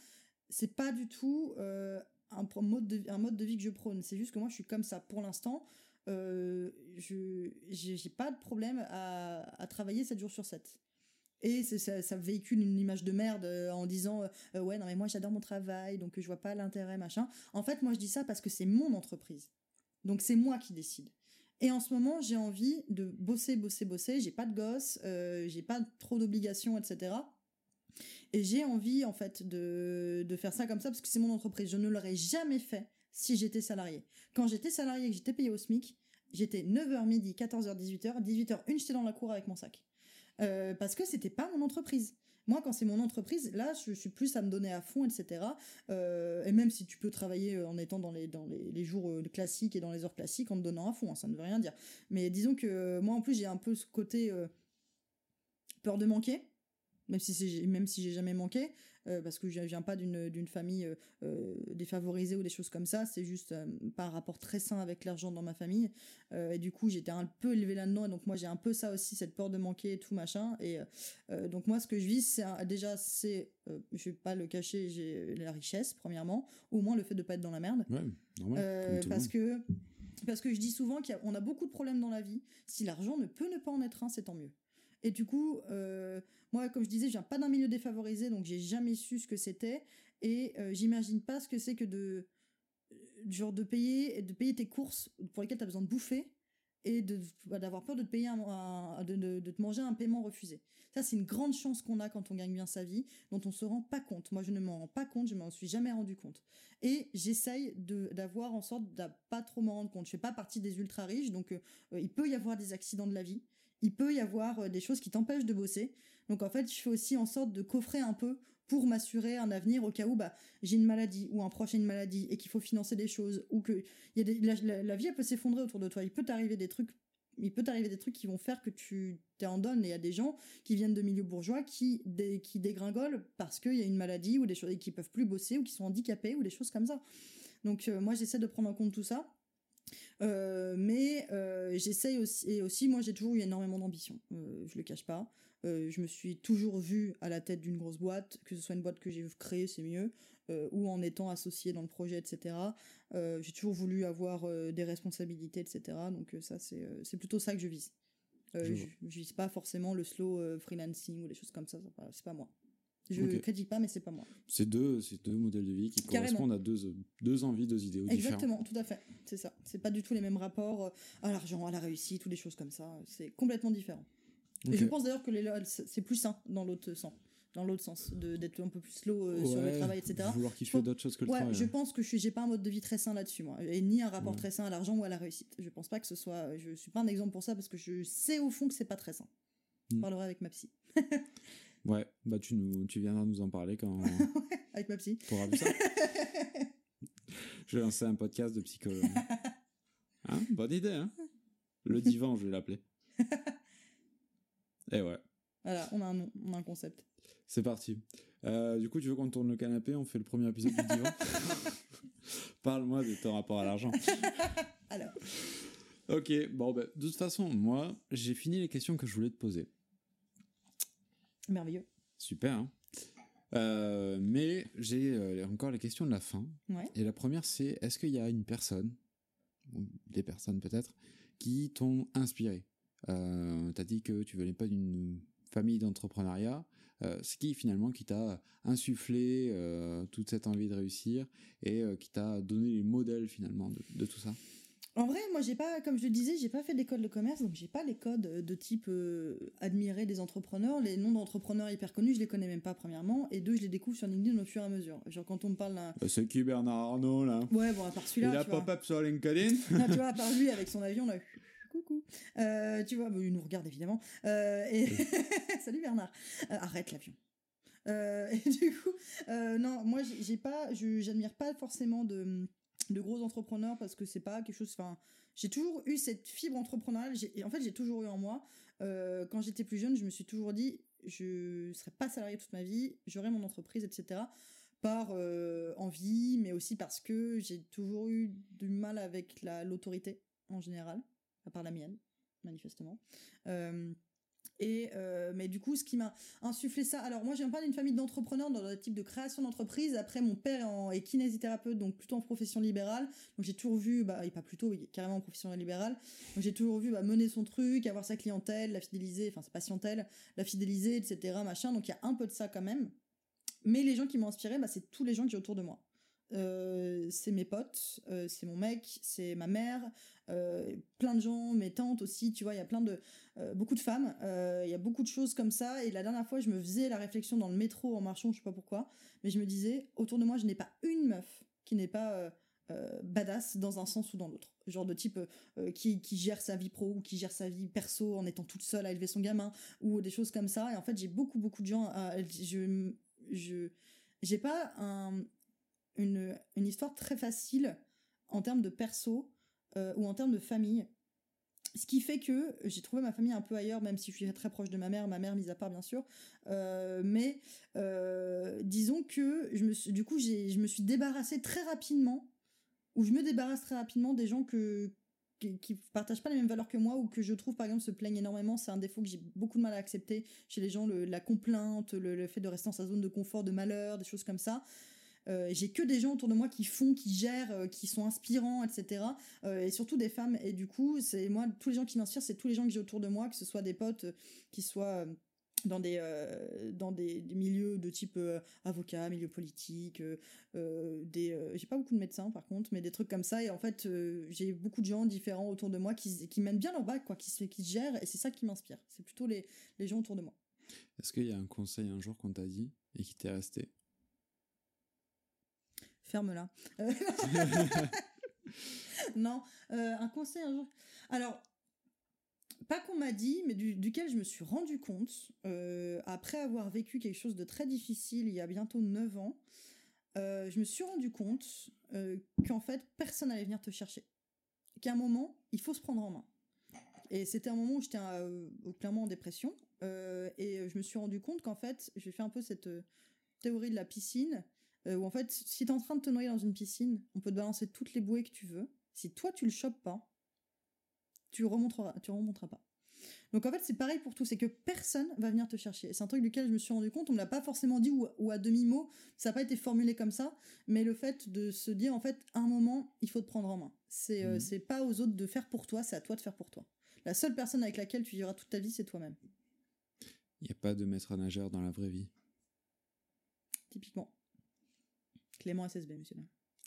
C'est pas du tout un mode de un mode de vie que je prône. C'est juste que moi je suis comme ça. Pour l'instant je j'ai pas de problème à, à travailler 7 jours sur 7 et ça, ça, véhicule une image de merde euh, en disant euh, euh, ouais non mais moi j'adore mon travail donc je vois pas l'intérêt machin. En fait moi je dis ça parce que c'est mon entreprise. Donc c'est moi qui décide. Et en ce moment j'ai envie de bosser bosser bosser. J'ai pas de gosse, j'ai pas trop d'obligations etc. Et j'ai envie en fait de, de faire ça comme ça parce que c'est mon entreprise. Je ne l'aurais jamais fait si j'étais salarié. Quand j'étais salarié et que j'étais payé au SMIC, j'étais 9h midi, 14h, 18h, 18h, une j'étais dans la cour avec mon sac. Euh, parce que c'était pas mon entreprise. Moi, quand c'est mon entreprise, là, je, suis plus à me donner à fond, etc. Euh, et même si tu peux travailler euh, en étant dans les, dans les, jours classiques et dans les heures classiques en te donnant à fond, hein, ça ne veut rien dire. Mais disons que moi, en plus, j'ai un peu ce côté peur de manquer même si c'est même si j'ai jamais manqué euh, parce que je viens pas d'une d'une famille euh, euh, défavorisée ou des choses comme ça. C'est juste pas un rapport très sain avec l'argent dans ma famille. Et du coup j'étais un peu élevée là-dedans et donc moi j'ai un peu ça aussi cette peur de manquer et tout machin. Et donc moi ce que je vis c'est déjà c'est je vais pas le cacher j'ai la richesse premièrement au moins le fait de pas être dans la merde. Ouais, normal, parce que parce que je dis souvent qu'on a, a beaucoup de problèmes dans la vie. Si l'argent ne peut ne pas en être un c'est tant mieux et du coup, euh, moi, comme je disais, je viens pas d'un milieu défavorisé, donc j'ai jamais su ce que c'était. Et euh, j'imagine pas ce que c'est que de genre de payer de payer tes courses pour lesquelles tu as besoin de bouffer et de bah, d'avoir peur de te payer un, de, de, te manger un paiement refusé. Ça c'est une grande chance qu'on a quand on gagne bien sa vie dont on se rend pas compte. Moi je ne m'en rends pas compte, je m'en suis jamais rendu compte. Et j'essaye de d'avoir en sorte de pas trop m'en rendre compte. Je fais pas partie des ultra riches donc euh, il peut y avoir des accidents de la vie il peut y avoir euh, des choses qui t'empêchent de bosser. Donc en fait, je fais aussi en sorte de coffrer un peu pour m'assurer un avenir au cas où bah, j'ai une maladie ou un proche a une maladie et qu'il faut financer des choses ou que y a des, la, vie elle peut s'effondrer autour de toi. Il peut t'arriver des trucs il peut t'arriver des trucs qui vont faire que tu t'es en donne et il y a des gens qui viennent de milieux bourgeois qui qui dégringolent parce qu'il y a une maladie ou des choses qui peuvent plus bosser ou qui sont handicapés ou des choses comme ça. Donc euh, moi j'essaie de prendre en compte tout ça mais euh, j'essaye aussi, et aussi, moi j'ai toujours eu énormément d'ambition, euh, je le cache pas. je me suis toujours vue à la tête d'une grosse boîte, que ce soit une boîte que j'ai créée, c'est mieux, ou en étant associée dans le projet, etc. j'ai toujours voulu avoir des responsabilités, etc. Donc ça, c'est plutôt ça que je vise. je, je, vise pas forcément le slow freelancing ou des choses comme ça, c'est pas moi. Je ne critique pas, mais c'est pas moi. C'est deux, deux modèles de vie qui correspondent à deux, deux envies, deux idéaux Exactement, tout à fait. C'est ça. C'est pas du tout les mêmes rapports euh, à l'argent, à la réussite ou des choses comme ça. C'est complètement différent. Et je pense d'ailleurs que c'est plus sain dans l'autre sens dans l'autre sens, d'être un peu plus slow euh, sur le travail, etc. Vouloir kiffer d'autres choses que le ouais, Je pense que je j'ai pas un mode de vie très sain là-dessus, moi, et ni un rapport très sain à l'argent ou à la réussite. Je pense pas que ce soit, je suis pas un exemple pour ça parce que je sais au fond que c'est pas très sain. Je hmm. parlerai avec ma psy. Ouais, bah tu, nous, tu viendras nous en parler quand. Avec ma psy. Pour ça. je vais lancer un podcast de psychologue. Hein Bonne idée, hein Le divan, je vais l'appeler. Et ouais. Voilà, on a un nom, on a un concept. C'est parti. Euh, du coup, tu veux qu'on tourne le canapé On fait le premier épisode du divan? Parle-moi de ton rapport à l'argent. Alors. Ok, bon, bah, de toute façon, moi, j'ai fini les questions que je voulais te poser. Merveilleux. Super. Hein. Euh, mais j'ai euh, encore les questions de la fin. Et la première, c'est est-ce qu'il y a une personne, ou des personnes peut-être, qui t'ont inspiré? Euh, T'as dit que tu venais pas d'une famille d'entrepreneuriat. Euh, ce qui finalement qui t'a insufflé toute cette envie de réussir et qui t'a donné les modèles finalement de, tout ça? En vrai, moi, j'ai pas, comme je le disais, j'ai pas fait d'école de commerce, donc j'ai pas les codes de type euh, admirer des entrepreneurs. Les noms d'entrepreneurs hyper connus, je les connais même pas, premièrement. Et deux, je les découvre sur LinkedIn au fur et à mesure. Genre, quand on me parle d'un. Bah, c'est qui Bernard Arnault, là? Ouais, bon, à part celui-là. Il a pop-up sur LinkedIn? Ah, tu vois, à part lui avec son avion là. Coucou. Euh, tu vois, bah, il nous regarde évidemment. Euh, et salut Bernard. Euh, arrête l'avion. Euh, et du coup, euh, non, moi j'ai pas, je- j'admire pas forcément de, de gros entrepreneurs parce que c'est pas quelque chose. Enfin, j'ai toujours eu cette fibre entrepreneuriale. j'ai- En fait, j'ai toujours eu en moi. Euh, quand j'étais plus jeune, je me suis toujours dit, je serai pas salarié toute ma vie, j'aurai mon entreprise, etc par euh, envie, mais aussi parce que j'ai toujours eu du mal avec la- l'autorité en général, à part la mienne, manifestement. Euh, et euh, mais du coup, ce qui m'a insufflé ça. Alors moi, je viens pas d'une famille d'entrepreneurs dans le type de création d'entreprise. Après, mon père est, en- est kinésithérapeute, donc plutôt en profession libérale. Donc j'ai toujours vu, bah, et pas plutôt, carrément en profession libérale. Donc j'ai toujours vu bah, mener son truc, avoir sa clientèle, la fidéliser, enfin sa patientèle, la fidéliser, etc. Machin. Donc il y a un peu de ça quand même. Mais les gens qui m'ont inspiré, bah, c'est tous les gens que j'ai autour de moi. Euh, c'est mes potes, euh, c'est mon mec, c'est ma mère, euh, plein de gens, mes tantes aussi, tu vois, il y a plein de... beaucoup de femmes, il y a beaucoup de choses comme ça, et la dernière fois, je me faisais la réflexion dans le métro en marchant, je sais pas pourquoi, mais je me disais, autour de moi, je n'ai pas une meuf qui n'est pas... badass dans un sens ou dans l'autre. Genre de type qui, qui gère sa vie pro ou qui gère sa vie perso en étant toute seule à élever son gamin ou des choses comme ça. Et en fait, j'ai beaucoup, beaucoup de gens. à- je, je, j'ai pas un, une, une histoire très facile en termes de perso euh, ou en termes de famille. Ce qui fait que j'ai trouvé ma famille un peu ailleurs, même si je suis très proche de ma mère, ma mère mise à part bien sûr. Euh, mais euh, disons que je me du coup, j'ai, je me suis débarrassée très rapidement, ou je me débarrasse très rapidement des gens que, qui, partagent pas les mêmes valeurs que moi ou que je trouve par exemple se plaignent énormément. C'est un défaut que j'ai beaucoup de mal à accepter chez les gens, le- la complainte, le fait de rester dans sa zone de confort, de malheur, des choses comme ça. Euh, j'ai que des gens autour de moi qui font, qui gèrent, euh, qui sont inspirants, etc. Euh, et surtout des femmes. Et du coup, c'est moi, tous les gens qui m'inspirent, c'est tous les gens que j'ai autour de moi, que ce soit des potes qui soient dans des dans des, milieux de type avocat, milieu politique, des j'ai pas beaucoup de médecins par contre, mais des trucs comme ça. Et en fait, j'ai beaucoup de gens différents autour de moi qui qui mènent bien leur bac, quoi, qui se qui gèrent. Et c'est ça qui m'inspire. C'est plutôt les les gens autour de moi. Est-ce qu'il y a un conseil un jour qu'on t'a dit et qui t'est resté? Ferme-la. Euh, non, euh, un conseil. Alors, pas qu'on m'a dit, mais du- duquel je me suis rendu compte, euh, après avoir vécu quelque chose de très difficile il y a bientôt 9 ans, je me suis rendu compte qu'en fait, personne n'allait venir te chercher. Qu'à un moment, il faut se prendre en main. Et c'était un moment où j'étais clairement en dépression. et je me suis rendu compte qu'en fait, j'ai fait un peu cette théorie de la piscine, euh, où en fait, si t'es en train de te noyer dans une piscine, on peut te balancer toutes les bouées que tu veux. Si toi, tu le chopes pas, tu remonteras, tu remonteras pas. Donc en fait, c'est pareil pour tout, c'est que personne va venir te chercher. C'est un truc duquel je me suis rendu compte, on me l'a pas forcément dit ou, ou à demi-mot, ça n'a pas été formulé comme ça, mais le fait de se dire, en fait, à un moment, il faut te prendre en main. C'est euh, c'est pas aux autres de faire pour toi, c'est à toi de faire pour toi. La seule personne avec laquelle tu vivras toute ta vie, c'est toi-même, Il n'y a pas de maître nageur dans la vraie vie. typiquement. Clément SSB, monsieur.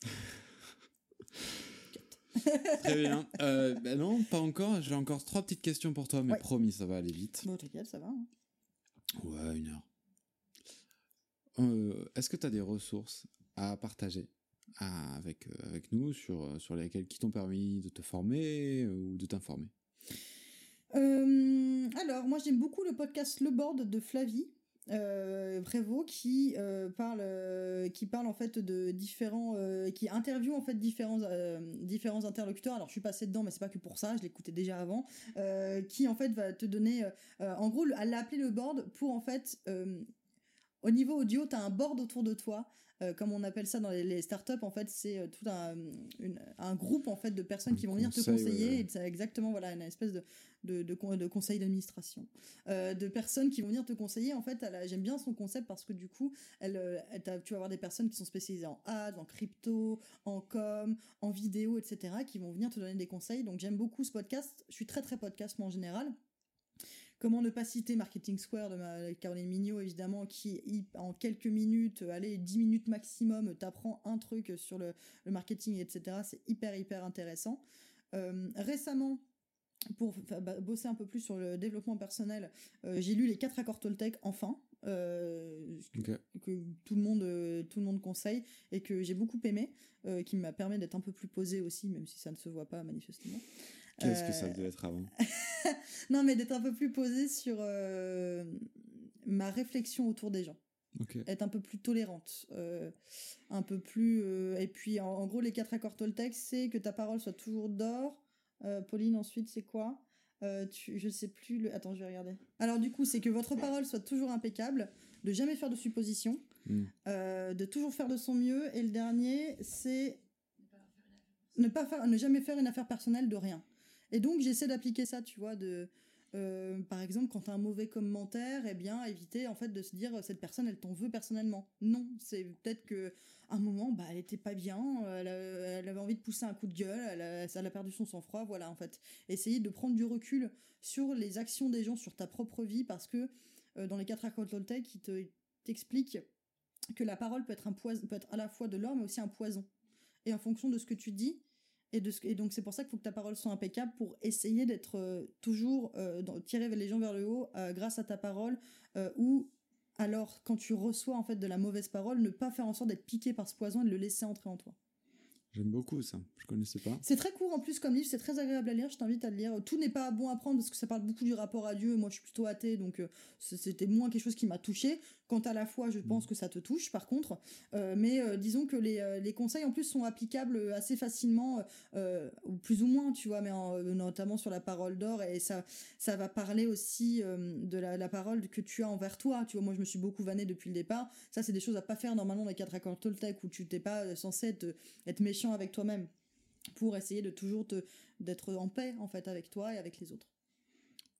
Très bien. Euh, ben non, pas encore. J'ai encore trois petites questions pour toi, mais Ouais. promis, ça va aller vite. Bon, t'inquiète, ça va. hein. Ouais, une heure. Euh, Est-ce que tu as des ressources à partager à- avec, euh, avec nous sur, euh, sur lesquelles qui t'ont permis de te former ou de t'informer? Alors, moi j'aime beaucoup le podcast Le Board de Flavie. Euh, Prévost qui euh, parle euh, qui parle en fait de différents euh, qui interviewe en fait différents différents interlocuteurs. Alors je suis passée dedans mais c'est pas que pour ça je l'écoutais déjà avant. Qui en fait va te donner en gros elle l'a appelé le board pour en fait au niveau audio tu as un board autour de toi euh, comme on appelle ça dans les, les startups en fait c'est euh, tout un, une- un groupe en fait de personnes qui vont venir te conseiller ouais. et c'est exactement voilà une espèce de de, de, con- de conseil d'administration. Euh, de personnes qui vont venir te conseiller en fait j'aime bien son concept parce que du coup elle, elle tu vas avoir des personnes qui sont spécialisées en ads en crypto en com en vidéo etc qui vont venir te donner des conseils. Donc j'aime beaucoup ce podcast. Je suis très très podcast moi en général Comment ne pas citer Marketing Square de ma Caroline Mignot, évidemment, qui, en quelques minutes, allez, 10 minutes maximum, t'apprend un truc sur le, le marketing, etc. C'est hyper, hyper intéressant. Euh, récemment, pour bah, bosser un peu plus sur le développement personnel, euh, j'ai lu les quatre accords Toltec enfin. euh, que tout le monde euh, tout le monde conseille et que j'ai beaucoup aimé qui m'a permis d'être un peu plus posé aussi même si ça ne se voit pas manifestement Qu'est-ce que ça Euh, devait être avant? Non mais d'être un peu plus posé sur euh, ma réflexion autour des gens Ok. être un peu plus tolérante, euh, un peu plus. euh, et puis, en, en gros, les quatre accords Toltec, c'est que ta parole soit toujours d'or. Euh, Pauline, ensuite, c'est quoi? Tu, Je sais plus. Le... Attends, je vais regarder. Alors, du coup, c'est que votre parole soit toujours impeccable, de jamais faire de suppositions, Hmm. de toujours faire de son mieux. Et le dernier, c'est ne pas faire, ne jamais faire une affaire personnelle de rien. Et donc j'essaie d'appliquer ça, tu vois, de euh, par exemple quand t'as un mauvais commentaire, eh bien éviter en fait de se dire cette personne elle t'en veut personnellement. Non, c'est peut-être que à un moment bah elle était pas bien, elle, avait envie de pousser un coup de gueule, elle a, perdu son sang-froid, voilà en fait. Essayer de prendre du recul sur les actions des gens, sur ta propre vie, parce que euh, dans les quatre accords Toltec, il te il t'explique que la parole peut être un poison, peut être à la fois de l'or mais aussi un poison. Et en fonction de ce que tu dis, et, donc c'est pour ça qu'il faut que ta parole soit impeccable pour essayer d'être euh, toujours euh, tirer les gens vers le haut euh, grâce à ta parole ou alors quand tu reçois en fait de la mauvaise parole ne pas faire en sorte d'être piqué par ce poison et de le laisser entrer en toi. J'aime beaucoup ça. Je connaissais pas. C'est très court en plus comme livre, c'est très agréable à lire, je t'invite à le lire. Tout n'est pas bon à prendre parce que ça parle beaucoup du rapport à Dieu, et moi je suis plutôt athée, donc euh, c'était moins quelque chose qui m'a touché. Quant à la foi, je pense que ça te touche par contre, Euh, mais euh, disons que les, les conseils en plus sont applicables assez facilement, euh, ou plus ou moins, tu vois, mais en- notamment sur la parole d'or, et ça, ça va parler aussi de la, la parole que tu as envers toi. Tu vois, moi je me suis beaucoup vannée depuis le départ. Ça, c'est des choses à pas faire normalement dans les quatre accords Toltec où tu t'es pas censé être, être méchant avec toi-même pour essayer de toujours te d'être en paix en fait avec toi et avec les autres.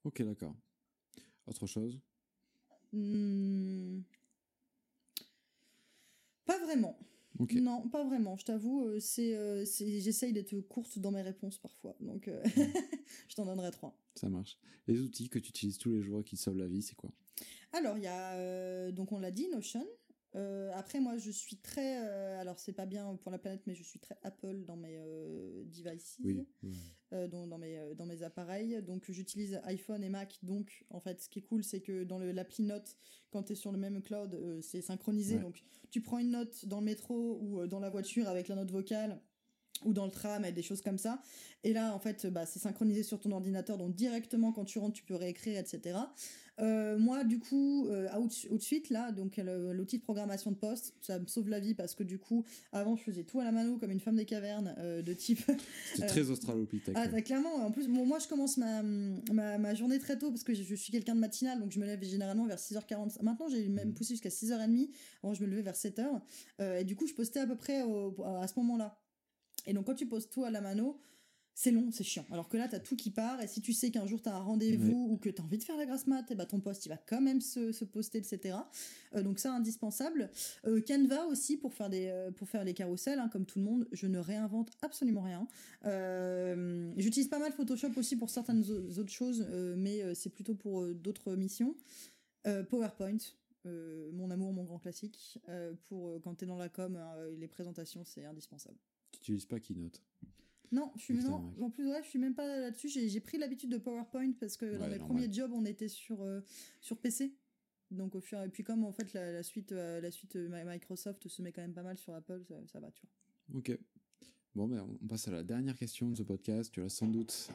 Ok, d'accord. Autre chose? Hmm. Pas vraiment. Non, pas vraiment. Je t'avoue, euh, c'est, euh, c'est- j'essaye d'être courte dans mes réponses parfois. Donc, euh, je t'en donnerai trois. Ça marche. Les outils que tu utilises tous les jours et qui te sauvent la vie, c'est quoi? Alors, il y a, euh, donc on l'a dit, Notion. Euh, après, moi, je suis très. euh, alors, c'est pas bien pour la planète, mais je suis très Apple dans mes euh, devices. Oui. dans, dans mes, dans mes appareils. Donc j'utilise iPhone et Mac. Donc en fait, ce qui est cool, c'est que dans l'appli Note, quand tu es sur le même cloud, c'est synchronisé. Ouais. Donc tu prends une note dans le métro ou dans la voiture avec la note vocale ou dans le tram et des choses comme ça. Et là, en fait, bah, c'est synchronisé sur ton ordinateur, donc directement quand tu rentres, tu peux réécrire, etc. Euh, moi, du coup, euh, out, outsuite, là, donc le- l'outil de programmation de poste, ça me sauve la vie parce que du coup, avant, je faisais tout à la mano comme une femme des cavernes euh, de type Euh, très australopithèque. ah, ouais. bah, clairement. En plus, bon, moi, je commence ma, ma, ma journée très tôt parce que je, je suis quelqu'un de matinal, donc je me lève généralement vers 6h40. Maintenant, j'ai même Mhm. poussé jusqu'à 6h30. Avant, je me levais vers 7h. Euh, et du coup, je postais à peu près au- à ce moment-là. Et donc, quand tu poses tout à la mano, c'est long, c'est chiant. Alors que là, t'as tout qui part, et si tu sais qu'un jour t'as un rendez-vous ou que t'as envie de faire la grasse mat, et bah ton poste il va quand même se, se poster, etc. Euh, donc ça, indispensable. Euh, Canva aussi pour faire des euh, pour faire les carousels, hein, comme tout le monde. Je ne réinvente absolument rien. Euh, J'utilise pas mal Photoshop aussi pour certaines au- autres choses, mais c'est plutôt pour d'autres missions. PowerPoint. mon amour, mon grand classique. Pour quand t'es dans la com, euh, les présentations, c'est indispensable. Tu n'utilises pas Keynote. Non, je suis Putain, non, mec. en plus ouais, je suis même pas là-dessus. J'ai pris l'habitude de PowerPoint parce que dans Ouais, mes normal. premiers jobs, on était sur euh, sur PC. Donc au fur et puis comme en fait la, la suite euh, la suite euh, Mi- Microsoft se met quand même pas mal sur Apple, ça, ça va, tu vois. Ok. Bon, ben, on passe à la dernière question de ce podcast. Tu l'as sans doute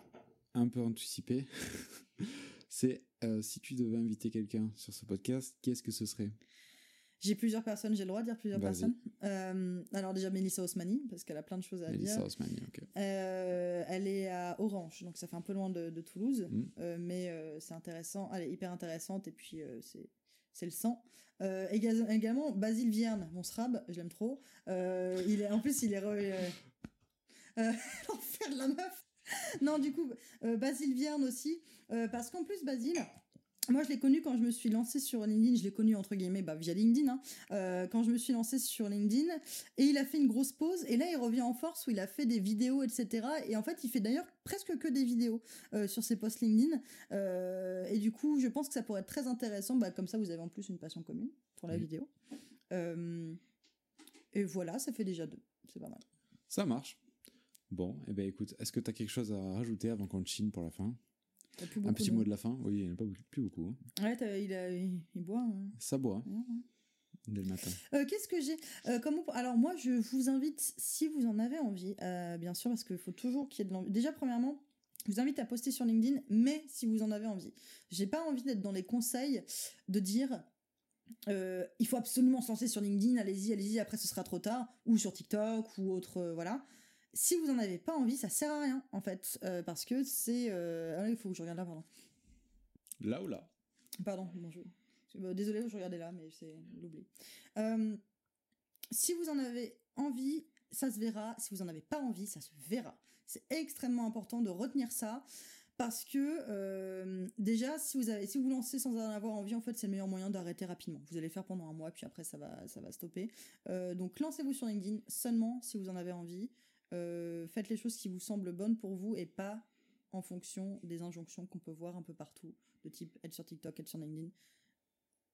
un peu anticipé. C'est euh, si tu devais inviter quelqu'un sur ce podcast, qu'est-ce que ce serait? J'ai plusieurs personnes, j'ai le droit de dire plusieurs personnes. Euh, alors déjà Melissa Osmani parce qu'elle a plein de choses à dire. Osmani, ok. Euh, elle est à Orange, donc ça fait un peu loin de, de Toulouse, Mm. euh, mais c'est intéressant. Elle est hyper intéressante et puis c'est c'est le sang. Euh, éga- également Basile Vierne, mon srab, je l'aime trop. Il est en plus il est re- l'enfer de la meuf. Non, du coup, Basile Vierne aussi, parce qu'en plus, Basile, moi je l'ai connu quand je me suis lancée sur LinkedIn, je l'ai connu entre guillemets bah, via LinkedIn, hein, euh, quand je me suis lancée sur LinkedIn, et il a fait une grosse pause, et là il revient en force où il a fait des vidéos, etc. Et en fait, il fait d'ailleurs presque que des vidéos euh, sur ses posts LinkedIn, euh, et du coup, je pense que ça pourrait être très intéressant, bah, comme ça vous avez en plus une passion commune pour la Oui. vidéo. Et voilà, ça fait déjà deux, c'est pas mal. Ça marche. Bon, eh ben écoute, est-ce que tu as quelque chose à rajouter avant qu'on chine pour la fin? Un petit de- mot de la fin Oui, il n'y en a pas beaucoup- plus beaucoup. hein. Ouais, il, a, il, il boit. hein. Ça boit, Ouais, ouais. dès le matin. Euh, Qu'est-ce que j'ai Euh, comment... Alors moi, je vous invite, si vous en avez envie, euh, bien sûr, parce qu'il faut toujours qu'il y ait de l'envie. Déjà, premièrement, je vous invite à poster sur LinkedIn, mais si vous en avez envie. J'ai pas envie d'être dans les conseils de dire euh, il faut absolument se lancer sur LinkedIn, allez-y, allez-y, après ce sera trop tard, ou sur TikTok, ou autre, euh, voilà. Si vous en avez pas envie, ça sert à rien, en fait, euh, parce que c'est... euh, ah, il faut que je regarde là, pardon. Là ou là Pardon, bon, je... euh, désolé, je regardais là, mais c'est l'oubli. Euh, si vous en avez envie, ça se verra. Si vous en avez pas envie, ça se verra. C'est extrêmement important de retenir ça. Parce que euh, déjà, si vous avez, si vous vous lancez sans en avoir envie, en fait, c'est le meilleur moyen d'arrêter rapidement. Vous allez le faire pendant un mois, puis après, ça va, ça va stopper. Euh, donc, lancez-vous sur LinkedIn seulement si vous en avez envie. Euh, faites les choses qui vous semblent bonnes pour vous et pas en fonction des injonctions qu'on peut voir un peu partout, de type être sur TikTok, être sur LinkedIn.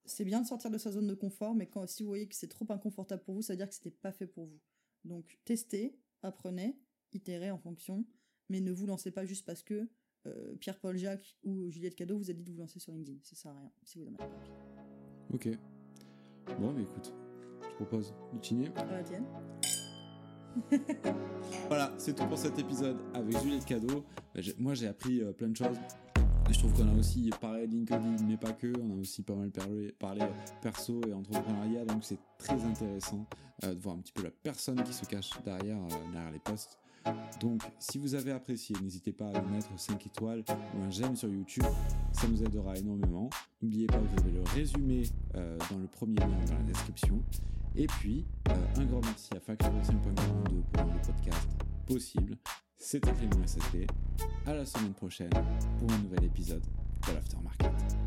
C'est bien de sortir de sa zone de confort, mais quand si vous voyez que c'est trop inconfortable pour vous, ça veut dire que c'était pas fait pour vous. Donc testez, apprenez, itérez en fonction, mais ne vous lancez pas juste parce que euh, Pierre-Paul Jacques ou Juliette Cadeau vous a dit de vous lancer sur LinkedIn. Ça sert à rien si vous en avez pas envie. Ok. Bon, mais écoute, je propose de. À la tienne. Voilà, c'est tout pour cet épisode avec Juliette Cadeau. Moi, j'ai appris euh, plein de choses. Je trouve qu'on a aussi parlé de LinkedIn, mais pas que. On a aussi pas mal parlé, euh, perso et entrepreneuriat, donc c'est très intéressant euh, de voir un petit peu la personne qui se cache derrière, les posts. Donc, si vous avez apprécié, n'hésitez pas à mettre 5 étoiles ou un j'aime sur YouTube, ça nous aidera énormément. N'oubliez pas, vous avez le résumé dans le premier lien dans la description. Et puis, euh, un grand merci à Factory 5.42 pour le podcast possible. C'était Clément SSD. À la semaine prochaine pour un nouvel épisode de l'Aftermarket.